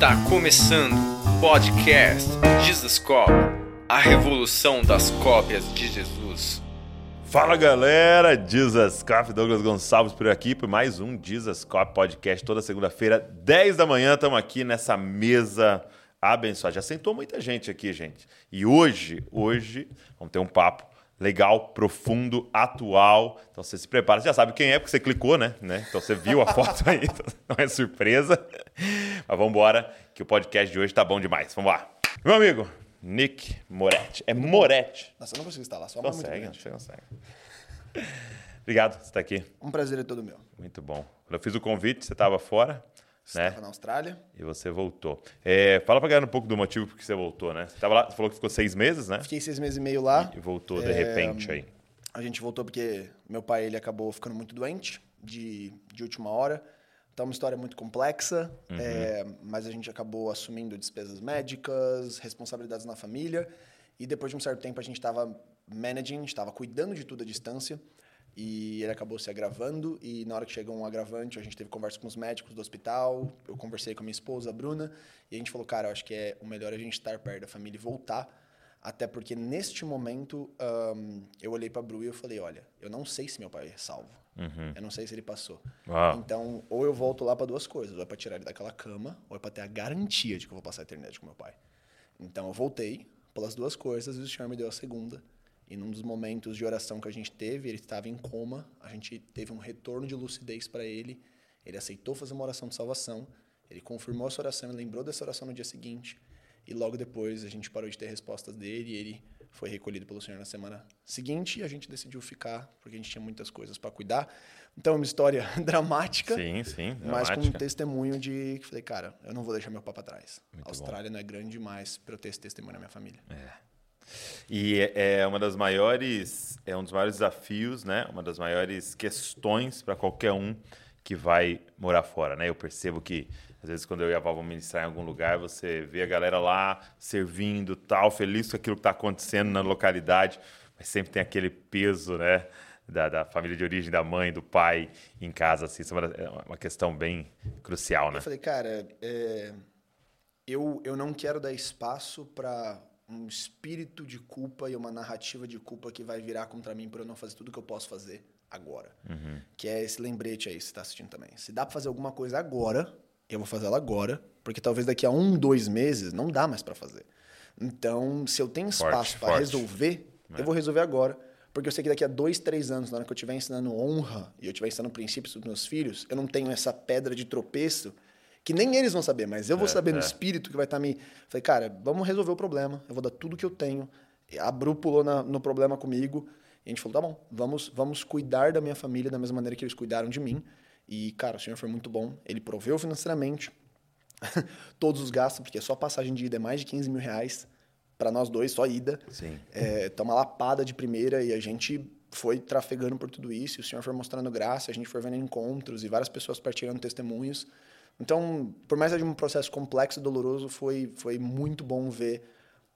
Está começando o podcast Jesus Cop, a revolução das cópias de Jesus. Fala galera, Jesus Cop, Douglas Gonçalves por aqui por mais um Jesus Cop podcast toda segunda-feira, 10 da manhã, estamos aqui nessa mesa abençoada. Já sentou muita gente aqui, gente. E hoje, hoje, vamos ter um papo legal, profundo, atual. Então você se prepara, você já sabe quem é, porque você clicou, né? né? Então você viu a foto aí, então não é surpresa. Mas vamos embora, que o podcast de hoje tá bom demais. Vamos lá. Meu amigo, Nick Moretti. É Moretti. Nossa, eu não consigo instalar, só muito Consegue, grande. você consegue. Obrigado por estar aqui. Um prazer é todo meu. Muito bom. Quando eu fiz o convite, você estava fora, né? Estava na Austrália, E você voltou. É, fala pra galera um pouco do motivo por que você voltou, né? Você, tava lá, você falou que ficou seis meses, né? fiquei seis meses e meio lá. E voltou de É, repente aí. A gente voltou porque meu pai ele acabou ficando muito doente de, de última hora. Então, é uma história muito complexa, Uhum. é, mas a gente acabou assumindo despesas médicas, responsabilidades na família. E depois de um certo tempo, a gente estava managing, estava cuidando de tudo à distância. E ele acabou se agravando. E na hora que chegou um agravante, a gente teve conversa com os médicos do hospital. Eu conversei com a minha esposa, a Bruna. E a gente falou, cara, eu acho que é o melhor a gente estar perto da família e voltar. Até porque neste momento ahn, eu olhei pra Bru e eu falei, olha, eu não sei se meu pai é salvo. Eu não sei se ele passou. Uau. Então, ou eu volto lá pra duas coisas, ou é pra tirar ele daquela cama, ou é pra ter a garantia de que eu vou passar a eternidade com meu pai. Então eu voltei pelas duas coisas e o Senhor me deu a segunda. E num dos momentos de oração que a gente teve, ele estava em coma, a gente teve um retorno de lucidez para ele. Ele aceitou fazer uma oração de salvação, ele confirmou essa oração, ele lembrou dessa oração no dia seguinte. E logo depois a gente parou de ter respostas dele e ele foi recolhido pelo Senhor na semana seguinte e a gente decidiu ficar porque a gente tinha muitas coisas para cuidar. Então é uma história dramática, Sim, sim. mas com um dramática. testemunho de que falei, cara, eu não vou deixar meu pai para trás. Muito a Austrália não é grande demais para eu ter esse testemunho na minha família. E é é uma das maiores, é um dos maiores desafios, né? Uma das maiores questões para qualquer um que vai morar fora, né? Eu percebo que às vezes quando eu e a Val vamos ministrar em algum lugar, você vê a galera lá servindo, tal, feliz com aquilo que está acontecendo na localidade, mas sempre tem aquele peso, né? Da, da família de origem, da mãe, do pai em casa, assim, isso é uma, é questão bem crucial, né? Eu falei, cara, é, eu, eu não quero dar espaço para um espírito de culpa e uma narrativa de culpa que vai virar contra mim por eu não fazer tudo que eu posso fazer agora. Que é esse lembrete aí, que você está assistindo também. Se dá para fazer alguma coisa agora, eu vou fazer ela agora, porque talvez daqui a um, dois meses não dá mais para fazer. Então, se eu tenho espaço para resolver, eu vou resolver agora. Porque eu sei que daqui a dois, três anos, na hora que eu estiver ensinando honra e eu estiver ensinando princípios para meus filhos, eu não tenho essa pedra de tropeço que nem eles vão saber, mas eu vou saber no é. espírito que vai estar me. Falei, cara, vamos resolver o problema. Eu vou dar tudo que eu tenho. A Bru pulou na- no problema comigo. E a gente falou, tá bom, vamos, vamos cuidar da minha família da mesma maneira que eles cuidaram de mim. E, cara, o senhor foi muito bom. Ele proveu financeiramente todos os gastos, porque só passagem de ida é mais de 15 mil reais para nós dois, só ida. Sim. É, tá uma lapada de primeira e a gente foi trafegando por tudo isso. E o senhor foi mostrando graça, a gente foi vendo encontros e várias pessoas partilhando testemunhos. Então, por mais que seja um processo complexo e doloroso, foi, foi muito bom ver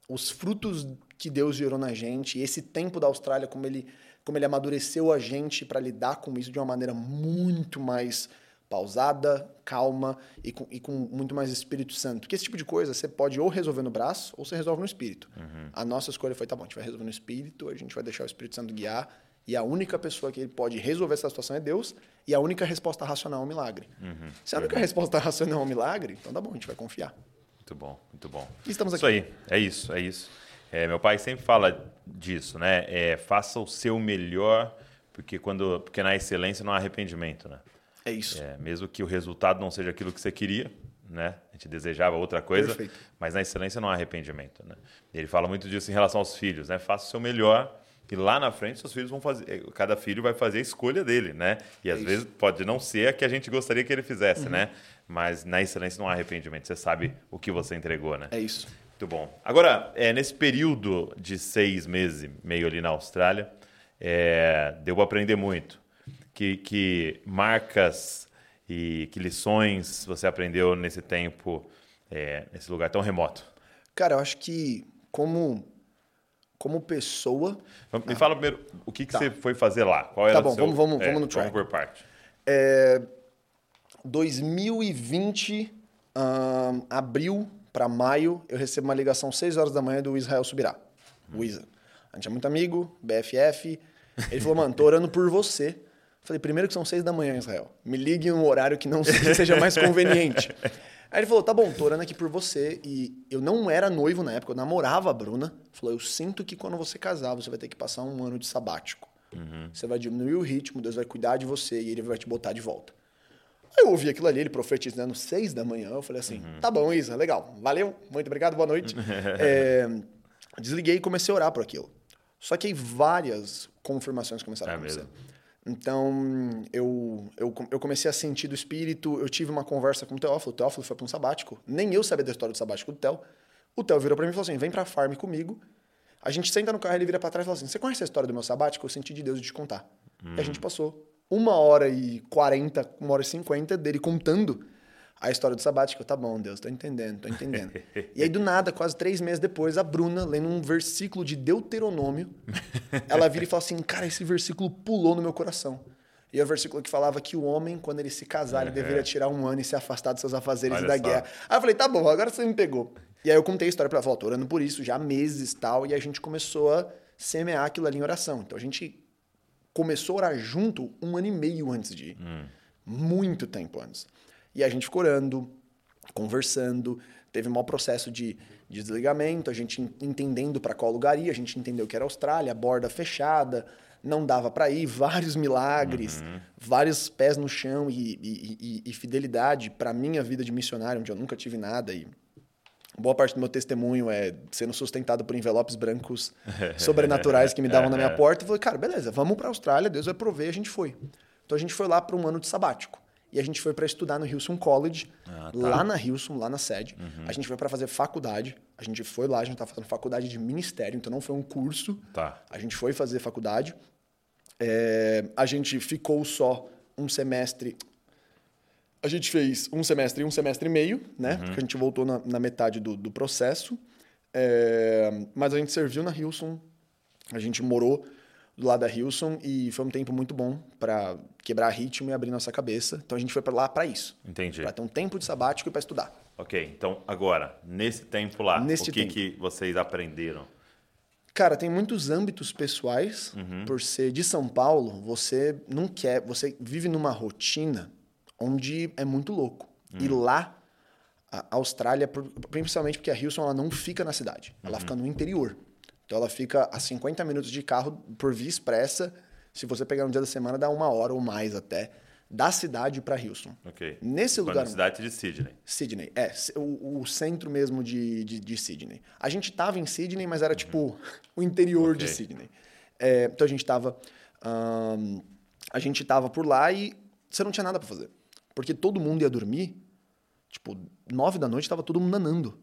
os frutos que Deus gerou na gente esse tempo da Austrália, como ele, como ele amadureceu a gente para lidar com isso de uma maneira muito mais pausada, calma e com, e com muito mais Espírito Santo. Porque esse tipo de coisa você pode ou resolver no braço ou você resolve no Espírito. A nossa escolha foi, tá bom, a gente vai resolver no Espírito, a gente vai deixar o Espírito Santo guiar e a única pessoa que pode resolver essa situação é Deus e a única resposta racional é um milagre. Se a única resposta racional é um milagre, então tá bom, a gente vai confiar. Muito bom, muito bom. E estamos Isso aqui. aí, é isso, é isso. É, meu pai sempre fala disso, né? É, faça o seu melhor, porque quando, porque na excelência não há arrependimento, né? É isso. É, mesmo que o resultado não seja aquilo que você queria, né? A gente desejava outra coisa, Perfeito. mas na excelência não há arrependimento, né? Ele fala muito disso em relação aos filhos, né? Faça o seu melhor e lá na frente seus filhos vão fazer, eh, cada filho vai fazer a escolha dele, né? E às isso. vezes pode não ser a que a gente gostaria que ele fizesse, né? Mas na excelência não há arrependimento, você sabe o que você entregou, né? É isso. Muito bom. Agora, é, nesse período de seis meses meio ali na Austrália, é, deu para aprender muito. Que, que marcas e que lições você aprendeu nesse tempo, é, nesse lugar tão remoto? Cara, eu acho que como como pessoa, Me fala primeiro o que, que Tá. você foi fazer lá. Qual era Tá o bom, seu- vamos- vamos- é, vamos no track. Vamos por parte. é, 2020 Ahn, abril para maio, eu recebo uma ligação 6 horas da manhã do Israel Subirá. O Isa. A gente é muito amigo, BFF. Ele falou, mano, tô orando por você. Falei, primeiro que são 6 da manhã, Israel. Me ligue em um horário que não seja mais conveniente. Aí ele falou, tá bom, tô orando aqui por você. E eu não era noivo na época, eu namorava a Bruna. Falou, eu sinto que quando você casar, você vai ter que passar um ano de sabático. Você vai diminuir o ritmo, Deus vai cuidar de você e ele vai te botar de volta. Aí eu ouvi aquilo ali, ele profetizando seis da manhã. Eu falei assim: tá bom, Isa, legal. Valeu, muito obrigado, boa noite. É, desliguei e comecei a orar por aquilo. Só que aí várias confirmações começaram É a acontecer. mesmo? Então, eu, eu, eu comecei a sentir do espírito. Eu tive uma conversa com o Teófilo. O Teófilo foi para um sabático. Nem eu sabia da história do sabático do Theo. O Theo virou para mim e falou assim: vem pra farm comigo. A gente senta no carro, ele vira para trás e fala assim: Você conhece a história do meu sabático? Eu senti de Deus de te contar. E a gente passou uma hora e quarenta, uma hora e cinquenta dele contando a história do sabático. Tá bom, Deus, tô entendendo, tô entendendo. e aí, do nada, quase três meses depois, a Bruna, lendo um versículo de Deuteronômio, ela vira e fala assim: Cara, esse versículo pulou no meu coração. E é o versículo que falava que o homem, quando ele se casar, ele deveria tirar um ano e se afastar dos seus afazeres Olha e da só. guerra. Aí eu falei, tá bom, agora você me pegou. E aí eu contei a história pra ela, tô orando por isso já há meses e tal, e a gente começou a semear aquilo ali em oração. Então a gente começou a orar junto um ano e meio antes de ir. Muito tempo antes. E a gente ficou orando, conversando, teve um mau processo de, de desligamento, a gente en- entendendo para qual lugar ir, a gente entendeu que era Austrália, borda fechada, não dava para ir, vários milagres, vários pés no chão e, e- e- e fidelidade para minha vida de missionário, onde eu nunca tive nada e boa parte do meu testemunho é sendo sustentado por envelopes brancos sobrenaturais que me davam na minha porta. Eu falei, cara, beleza, vamos para a Austrália, Deus vai prover, a gente foi. Então a gente foi lá para um ano de sabático. E a gente foi para estudar no Hilson College, Ah, tá. lá na Hilson, lá na sede. Uhum. A gente foi para fazer faculdade. A gente foi lá, a gente estava fazendo faculdade de ministério, então não foi um curso. Tá. A gente foi fazer faculdade. É, a gente ficou só um semestre. A gente fez um semestre e um semestre e meio, né? Porque a gente voltou na, na metade do, do processo. É, mas a gente serviu na Hilson. A gente morou do lado da Hilson e foi um tempo muito bom para quebrar ritmo e abrir nossa cabeça. Então a gente foi para lá para isso. Entendi. Para ter um tempo de sabático e para estudar. Ok, então agora, nesse tempo lá, Neste o que, tempo. que vocês aprenderam? Cara, tem muitos âmbitos pessoais. Por ser de São Paulo, você não quer. Você vive numa rotina onde é muito louco. E lá, a Austrália, principalmente porque a Houston ela não fica na cidade, ela fica no interior. Então ela fica a 50 minutos de carro por via expressa. Se você pegar um dia da semana, dá uma hora ou mais até, da cidade para Houston. Ok. Nesse Foi lugar. na cidade de Sydney. Sydney, é, o, o centro mesmo de, de, de Sydney. A gente tava em Sydney, mas era tipo o interior de Ok. Sydney. É, então a gente tava. a gente tava por lá e você não tinha nada pra fazer. Porque todo mundo ia dormir, tipo, nove da noite tava todo mundo nanando.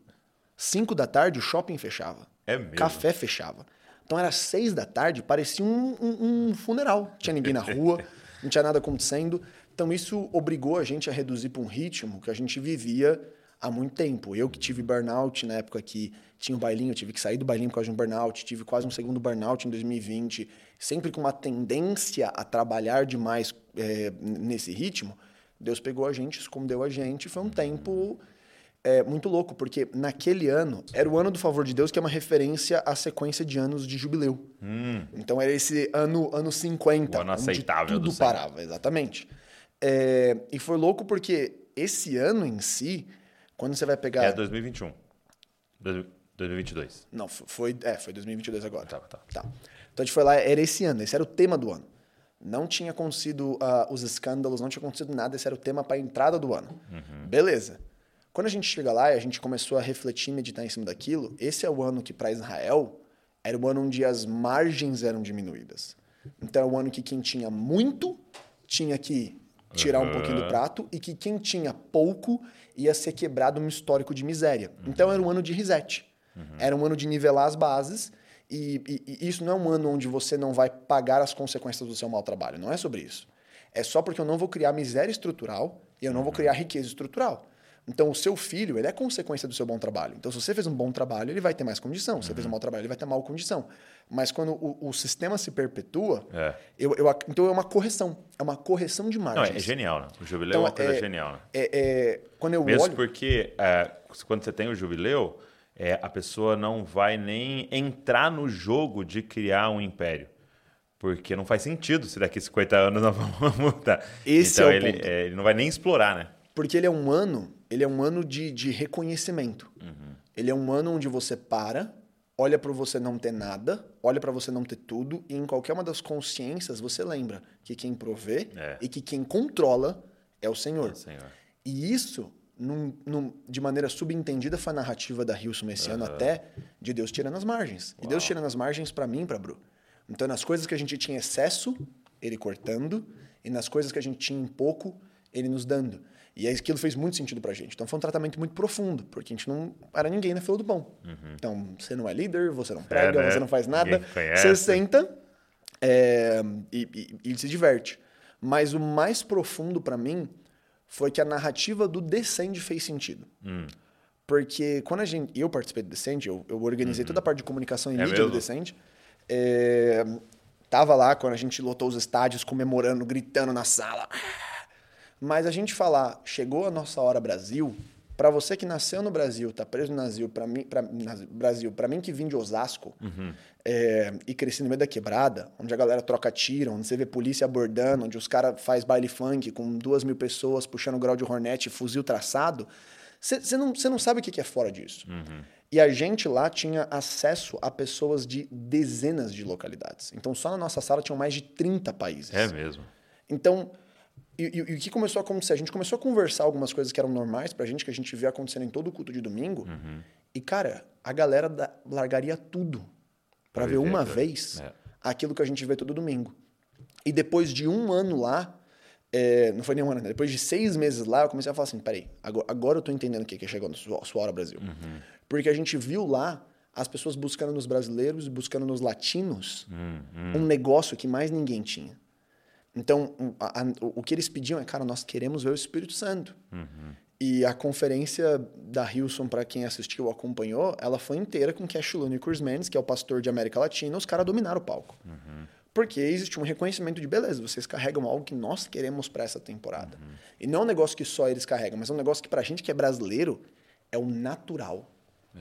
Cinco da tarde o shopping fechava. É mesmo? Café fechava. Então era seis da tarde, parecia um, um- um funeral. Não tinha ninguém na rua, não tinha nada acontecendo. Então isso obrigou a gente a reduzir para um ritmo que a gente vivia há muito tempo. Eu que tive burnout na época que tinha o bailinho, eu tive que sair do bailinho por causa de um burnout, tive quase um segundo burnout em 2020, sempre com uma tendência a trabalhar demais é, nesse ritmo. Deus pegou a gente, escondeu a gente, foi um tempo é muito louco, porque naquele ano era o ano do favor de Deus, que é uma referência à sequência de anos de jubileu. Então era esse ano, ano 50. O ano aceitável do Tudo Senhor. parava, exatamente. É, e foi louco porque esse ano em si, quando você vai pegar. É 2021. Dois- 2022. Não, foi, é, foi 2022 agora. Tá, tá. Tá. Então a gente foi lá, era esse ano, esse era o tema do ano. Não tinha acontecido ah, os escândalos, não tinha acontecido nada, esse era o tema para a entrada do ano. Beleza. Quando a gente chega lá e a gente começou a refletir e meditar em cima daquilo, esse é o ano que para Israel era o ano onde as margens eram diminuídas. Então é o ano que quem tinha muito tinha que tirar um pouquinho do prato e que quem tinha pouco ia ser quebrado num histórico de miséria. Então era um ano de reset. Era um ano de nivelar as bases e, e- e isso não é um ano onde você não vai pagar as consequências do seu mau trabalho. Não é sobre isso. É só porque eu não vou criar miséria estrutural e eu não vou criar riqueza estrutural. Então, o seu filho, ele é consequência do seu bom trabalho. Então, se você fez um bom trabalho, ele vai ter mais condição. Se você fez um mau trabalho, ele vai ter mal condição. Mas quando o, o sistema se perpetua, É. eu, eu então é uma correção. É uma correção de Não, margens. é genial, né? O jubileu é Então, uma coisa é- genial, né? É, é, quando eu Mesmo olho... porque é, quando você tem o jubileu, é, a pessoa não vai nem entrar no jogo de criar um império. Porque não faz sentido se daqui a 50 anos nós vamos mudar. Esse então é o ele, ponto. é, ele não vai nem explorar, né? Porque ele é um ano, ele é um ano de, de reconhecimento. Uhum. Ele é um ano onde você para, olha para você não ter nada, olha para você não ter tudo, e em qualquer uma das consciências você lembra que quem provê É. e que quem controla é o Senhor. Senhor. E isso, num- num- de maneira subentendida, foi a narrativa da Hilson esse ano até, de Deus tirando as margens. E Deus tirando as margens para mim e para Bru. Então, nas coisas que a gente tinha excesso, ele cortando, e nas coisas que a gente tinha em pouco, ele nos dando. E aquilo fez muito sentido pra gente. Então foi um tratamento muito profundo, porque a gente não era ninguém na fila do pão. Então, você não é líder, você não prega, né? você não faz nada. Você senta é, e, e- e se diverte. Mas o mais profundo pra mim foi que a narrativa do Descende fez sentido. Hum. Porque quando a gente. Eu participei do Descende, eu, eu organizei toda a parte de comunicação e Uhum. É mídia do mesmo? Descende. É, tava lá quando a gente lotou os estádios, comemorando, gritando na sala. Mas a gente falar, chegou a nossa hora Brasil, pra você que nasceu no Brasil, tá preso no Brasil, para mim, pra, Brasil, para mim que vim de Osasco é, e cresci no meio da quebrada, onde a galera troca tiro, onde você vê polícia abordando, onde os caras faz baile funk com duas mil pessoas puxando grau de hornet, fuzil traçado, você não, cê não sabe o que que é fora disso. E a gente lá tinha acesso a pessoas de dezenas de localidades. Então só na nossa sala tinham mais de 30 países. É mesmo. Então, e, e- e o que começou a acontecer? A gente começou a conversar algumas coisas que eram normais pra gente, que a gente via acontecendo em todo o culto de domingo. E, cara, a galera da- largaria tudo pra Pra ver uma vez é. aquilo que a gente vê todo domingo. E depois de um ano lá, é, não foi nem um ano, né? depois de seis meses lá, eu comecei a falar assim: peraí, agora, agora eu tô entendendo o que é chegou na sua, sua hora Brasil. Uhum. Porque a gente viu lá as pessoas buscando nos brasileiros e buscando nos latinos Uhum. um negócio que mais ninguém tinha. Então, o- a- a- o que eles pediam é, cara, nós queremos ver o Espírito Santo. E a conferência da Hilson, para quem assistiu ou acompanhou, ela foi inteira com Cash Lune e Chris Mendes, que é o pastor de América Latina, os caras dominaram o palco. Porque existe um reconhecimento de beleza, vocês carregam algo que nós queremos para essa temporada. E não é um negócio que só eles carregam, mas é um negócio que pra gente que é brasileiro é o natural,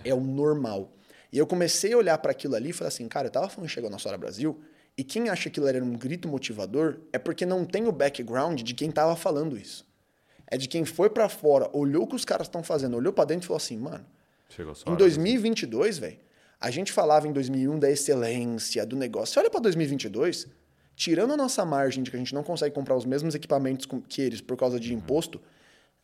é, o normal. E eu comecei a olhar para aquilo ali e falei assim, cara, eu tava falando que chegou a nossa hora Brasil, e quem acha que aquilo era um grito motivador é porque não tem o background de quem tava falando isso. É de quem foi para fora, olhou o que os caras estão fazendo, olhou para dentro e falou assim, mano, Chegou só. em 2022, velho, a gente falava em 2001 da excelência, do negócio. Você olha para 2022, tirando a nossa margem de que a gente não consegue comprar os mesmos equipamentos que eles por causa de imposto,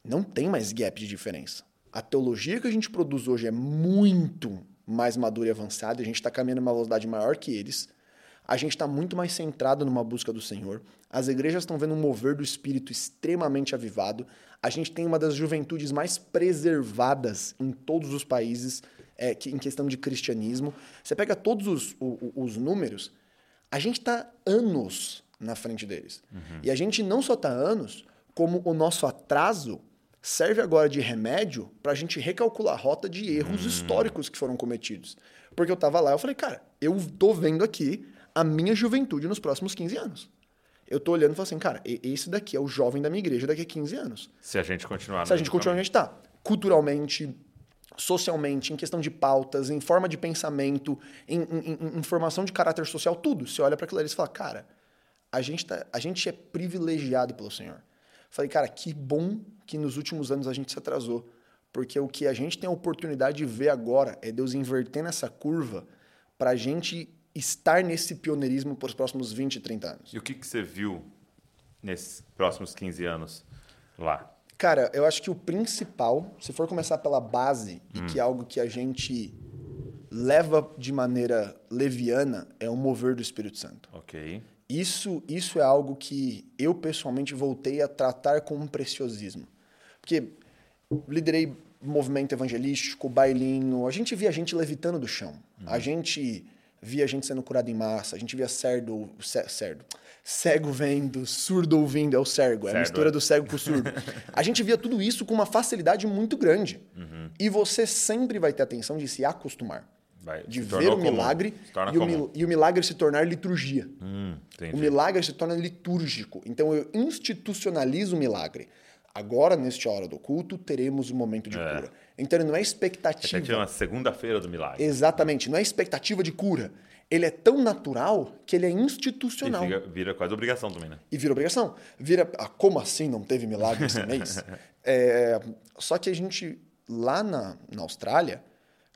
não tem mais gap de diferença. A teologia que a gente produz hoje é muito mais madura e avançada, e a gente está caminhando numa velocidade maior que eles. A gente está muito mais centrado numa busca do Senhor. As igrejas estão vendo um mover do espírito extremamente avivado. A gente tem uma das juventudes mais preservadas em todos os países é, que, em questão de cristianismo. Você pega todos os, o- o- os números, a gente está anos na frente deles. E a gente não só está anos, como o nosso atraso serve agora de remédio para a gente recalcular a rota de erros históricos que foram cometidos. Porque eu tava lá, eu falei, cara, eu tô vendo aqui a minha juventude nos próximos 15 anos. Eu tô olhando e falo assim, cara, esse daqui é o jovem da minha igreja daqui a 15 anos. Se a gente continuar. Se a gente continuar a gente tá. Culturalmente, socialmente, em questão de pautas, em forma de pensamento, em, em- em- em formação de caráter social, tudo. Você olha para aquilo ali e fala, cara, a gente, tá, a gente é privilegiado pelo Senhor. Falei, cara, que bom que nos últimos anos a gente se atrasou. Porque o que a gente tem a oportunidade de ver agora é Deus invertendo essa curva pra gente estar nesse pioneirismo por os próximos 20, 30 anos. E o que, que você viu nesses próximos 15 anos lá? Cara, eu acho que o principal, se for começar pela base, e que é algo que a gente leva de maneira leviana, é o mover do Espírito Santo. Ok. Isso, isso é algo que eu pessoalmente voltei a tratar com um preciosismo. Porque liderei movimento evangelístico, bailinho, a gente via gente levitando do chão. A gente via gente sendo curada em massa, a gente via cerdo, ce- cerdo, cego vendo, surdo ouvindo, é o cergo, é a mistura é. do cego com o surdo. a gente via tudo isso com uma facilidade muito grande. Uhum. E você sempre vai ter atenção de se acostumar, Vai, de ver o milagre e o, mil- e o milagre se tornar liturgia. Hum. O milagre se torna litúrgico. Então eu institucionalizo o milagre. Agora, neste hora do culto, teremos um momento de É. cura. Então ele não é Até expectativa. tinha uma segunda-feira do milagre. Exatamente, não é expectativa de cura. Ele é tão natural que ele é E institucional. fica- vira quase obrigação também, né? E vira obrigação. Vira. Ah, como assim não teve milagre esse mês? É, só que a gente, lá na, na Austrália,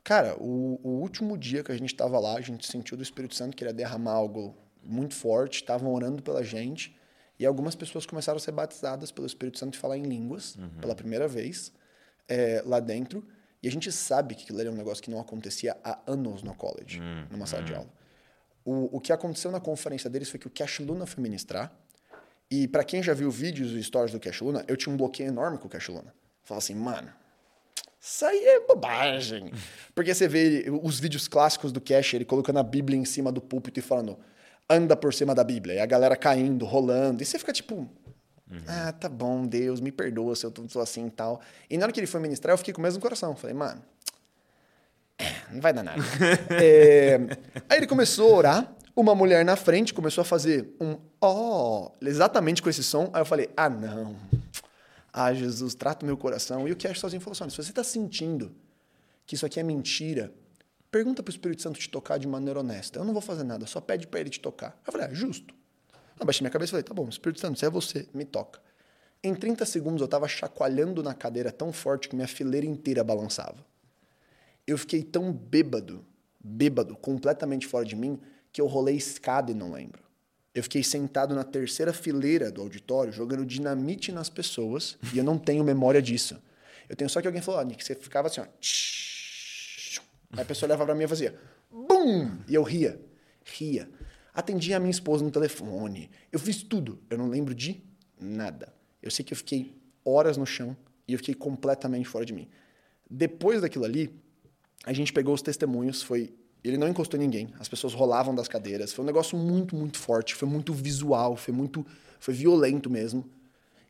cara, o, o último dia que a gente estava lá, a gente sentiu do Espírito Santo que ia derramar algo muito forte, estavam orando pela gente, e algumas pessoas começaram a ser batizadas pelo Espírito Santo e falar em línguas pela primeira vez é, lá dentro. E a gente sabe que aquilo ali é um negócio que não acontecia há anos no college, numa sala de aula. O, o que aconteceu na conferência deles foi que o Cash Luna foi ministrar. E pra quem já viu vídeos e stories do Cash Luna, eu tinha um bloqueio enorme com o Cash Luna. Fala assim, mano, isso aí é bobagem. Porque você vê os vídeos clássicos do Cash, ele colocando a Bíblia em cima do púlpito e falando, anda por cima da Bíblia. E a galera caindo, rolando. E você fica tipo, ah, tá bom, Deus, me perdoa se eu tô, tô assim e tal. E na hora que ele foi ministrar, eu fiquei com o mesmo coração. Falei, mano, não vai dar nada. É, Aí ele começou a orar, uma mulher na frente começou a fazer um ó, exatamente com esse som. Aí eu falei, ah, não. Ah, Jesus, trata o meu coração. E o Cash sozinho falou assim: se você está sentindo que isso aqui é mentira, pergunta para o Espírito Santo te tocar de maneira honesta. Eu não vou fazer nada, só pede para ele te tocar. Eu falei, ah, justo. Eu baixei minha cabeça e falei, tá bom, Espírito Santo, se é você, me toca. Em 30 segundos eu estava chacoalhando na cadeira tão forte que minha fileira inteira balançava. Eu fiquei tão bêbado, bêbado, completamente fora de mim, que eu rolei escada e não lembro. Eu fiquei sentado na terceira fileira do auditório, jogando dinamite nas pessoas, e eu não tenho memória disso. Eu tenho só que alguém falou, ah, Nick, você ficava assim, ó. tsh. Aí a pessoa olhava pra mim e fazia, BUM! E eu ria, ria. Atendi a minha esposa no telefone. Eu fiz tudo. Eu não lembro de nada. Eu sei que eu fiquei horas no chão e eu fiquei completamente fora de mim. Depois daquilo ali, a gente pegou os testemunhos, foi. Ele não encostou em ninguém, as pessoas rolavam das cadeiras. Foi um negócio muito, muito forte, foi muito visual, foi muito. Foi violento mesmo.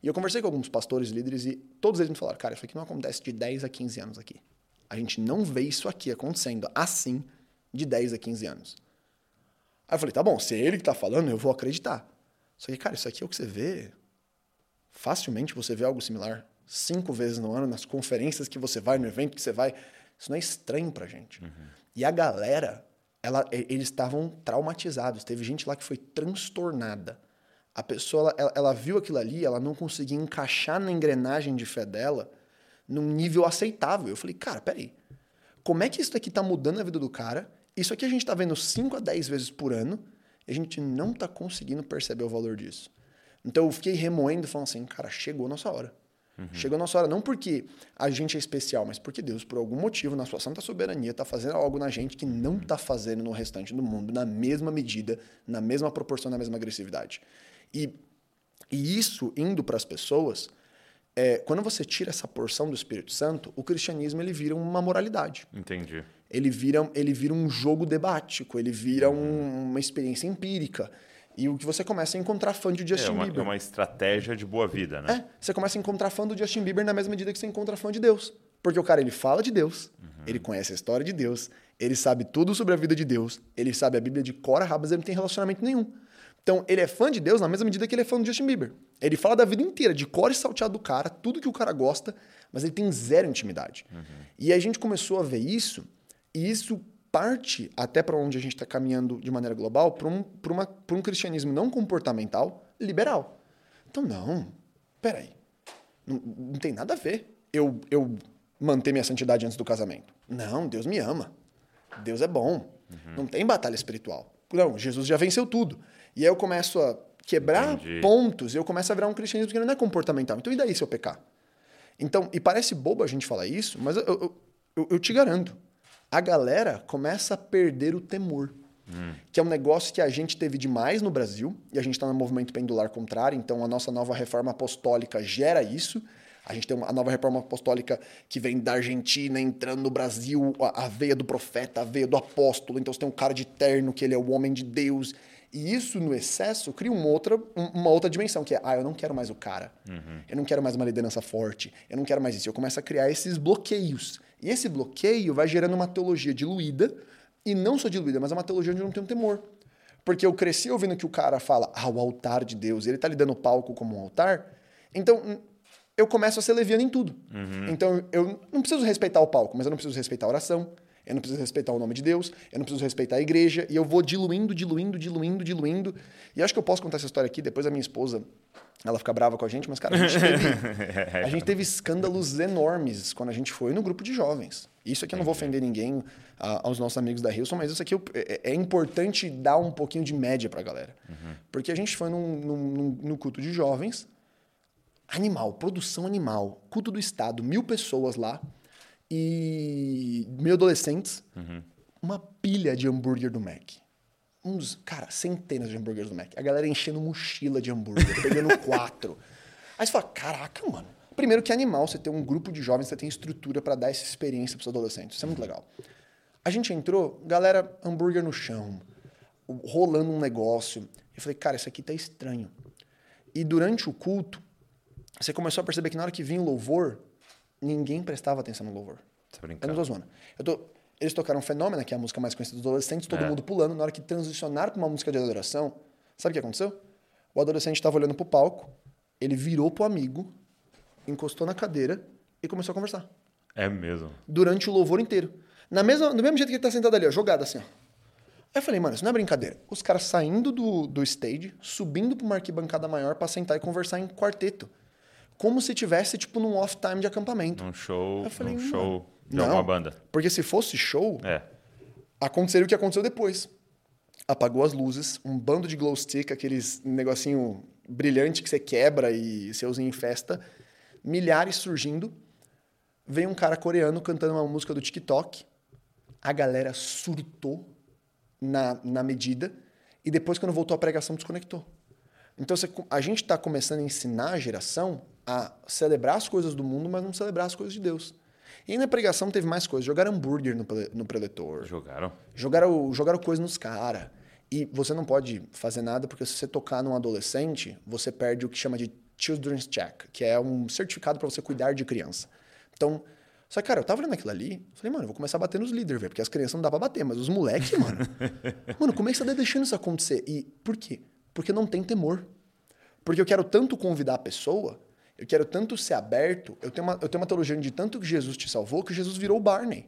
E eu conversei com alguns pastores líderes e todos eles me falaram: cara, isso aqui não acontece de 10 a 15 anos aqui. A gente não vê isso aqui acontecendo assim de 10 a 15 anos. Aí eu falei: tá bom, se é ele que tá falando, eu vou acreditar. Só que, cara, isso aqui é o que você vê. Facilmente você vê algo similar cinco vezes no ano, nas conferências que você vai, no evento que você vai. Isso não é estranho pra gente. E a galera, ela, eles estavam traumatizados. Teve gente lá que foi transtornada. A pessoa, ela- ela viu aquilo ali, ela não conseguia encaixar na engrenagem de fé dela num nível aceitável. Eu falei, cara, peraí. Como é que isso daqui tá mudando a vida do cara? Isso aqui a gente tá vendo 5 a 10 vezes por ano e a gente não tá conseguindo perceber o valor disso. Então eu fiquei remoendo, falando assim, cara, chegou a nossa hora. Chegou a nossa hora, não porque a gente é especial, mas porque Deus, por algum motivo, na sua santa soberania, está fazendo algo na gente que não está fazendo no restante do mundo, na mesma medida, na mesma proporção, na mesma agressividade. E, e isso indo para as pessoas, é, quando você tira essa porção do Espírito Santo, o cristianismo ele vira uma moralidade Entendi. ele vira, ele vira um jogo debático, ele vira Uhum. um- uma experiência empírica. E o que você começa a encontrar fã de Justin É uma, é Bieber. uma estratégia de boa vida, né? É, você começa a encontrar fã do Justin Bieber na mesma medida que você encontra fã de Deus. Porque o cara, ele fala de Deus, Uhum. ele conhece a história de Deus, ele sabe tudo sobre a vida de Deus, ele sabe a Bíblia de cor a rabo, mas ele não tem relacionamento nenhum. Então, ele é fã de Deus na mesma medida que ele é fã do Justin Bieber. Ele fala da vida inteira, de cor e salteado do cara, tudo que o cara gosta, mas ele tem zero intimidade. E a gente começou a ver isso, e isso parte até para onde a gente está caminhando de maneira global, para um, uma- um cristianismo não comportamental, liberal. Então, não, peraí. Não, não tem nada a ver eu, eu manter minha santidade antes do casamento. Não, Deus me ama. Deus é bom. Não tem batalha espiritual. Não, Jesus já venceu tudo. E aí eu começo a quebrar Entendi. pontos e eu começo a virar um cristianismo que não é comportamental. Então, e daí se eu pecar? Então, e parece bobo a gente falar isso, mas eu, eu, eu- eu te garanto, a galera começa a perder o temor. Que é um negócio que a gente teve demais no Brasil, e a gente está no movimento pendular contrário, então a nossa nova reforma apostólica gera isso. A gente tem uma, a nova reforma apostólica que vem da Argentina, entrando no Brasil, a, a veia do profeta, a veia do apóstolo. Então você tem um cara de terno, que ele é o homem de Deus. E isso, no excesso, cria uma outra, uma outra dimensão, que é, ah, eu não quero mais o cara. Uhum. Eu não quero mais uma liderança forte. Eu não quero mais isso. Eu começo a criar esses bloqueios. E esse bloqueio vai gerando uma teologia diluída, e não só diluída, mas é uma teologia onde eu não tenho temor. Porque eu cresci ouvindo que o cara fala, ah, o altar de Deus, ele tá lhe dando palco como um altar. Então, eu começo a ser leviano em tudo. Uhum. Então, eu não preciso respeitar o palco, mas eu não preciso respeitar a oração, eu não preciso respeitar o nome de Deus, eu não preciso respeitar a igreja, e eu vou diluindo, diluindo, diluindo, diluindo. E acho que eu posso contar essa história aqui, depois a minha esposa, ela fica brava com a gente, mas, cara, a gente teve, a gente teve escândalos enormes quando a gente foi no grupo de jovens. Isso aqui eu não vou ofender ninguém aos nossos amigos da Hilson, mas isso aqui é, é, importante dar um pouquinho de média pra galera. Uhum. Porque a gente foi num, num, num culto de jovens, animal, produção animal, culto do Estado, mil pessoas lá e mil adolescentes, uhum. uma pilha de hambúrguer do Mac. Uns, cara, centenas de hambúrgueres do Mac. A galera enchendo mochila de hambúrguer, pegando quatro. Aí você fala, caraca, mano. Primeiro que animal, você tem um grupo de jovens, você tem estrutura para dar essa experiência para os adolescentes. Isso é muito legal. A gente entrou, galera, hambúrguer no chão, rolando um negócio. Eu falei, cara, isso aqui tá estranho. E durante o culto, você começou a perceber que na hora que vinha o louvor, ninguém prestava atenção no louvor. Tá brincando. Eu não tô zoando. Eu tô, eles tocaram Fenômena, que é a música mais conhecida dos adolescentes, todo é. mundo pulando. Na hora que transicionaram para uma música de adoração, sabe o que aconteceu? O adolescente estava olhando pro palco, ele virou pro amigo, encostou na cadeira e começou a conversar. É mesmo? Durante o louvor inteiro. Na mesma, do mesmo jeito que ele tá sentado ali, ó, jogado assim, ó. Aí eu falei, mano, isso não é brincadeira. Os caras saindo do, do stage, subindo pra uma arquibancada maior para sentar e conversar em quarteto como se tivesse, tipo, num off-time de acampamento. Um show, falei, um show de não, alguma banda. Porque se fosse show, é. aconteceria o que aconteceu depois. Apagou as luzes, um bando de glow stick, aqueles negocinho brilhante que você quebra e você usa em festa, milhares surgindo. Veio um cara coreano cantando uma música do TikTok. A galera surtou na, na medida. E depois, quando voltou a pregação, desconectou. Então, a gente está começando a ensinar a geração a celebrar as coisas do mundo, mas não celebrar as coisas de Deus. E na pregação teve mais coisas. Jogaram hambúrguer no, no preletor. Jogaram? Jogaram, jogaram coisa nos caras. E você não pode fazer nada, porque se você tocar num adolescente, você perde o que chama de Children's Check, que é um certificado para você cuidar de criança. Então, só que, cara, eu tava olhando aquilo ali, falei, mano, eu vou começar a bater nos líderes, velho, porque as crianças não dá pra bater, mas os moleques, mano. mano, como é que você tá deixando isso acontecer? E por quê? Porque não tem temor. Porque eu quero tanto convidar a pessoa eu quero tanto ser aberto. Eu tenho uma, eu tenho uma teologia de tanto que Jesus te salvou que Jesus virou o Barney.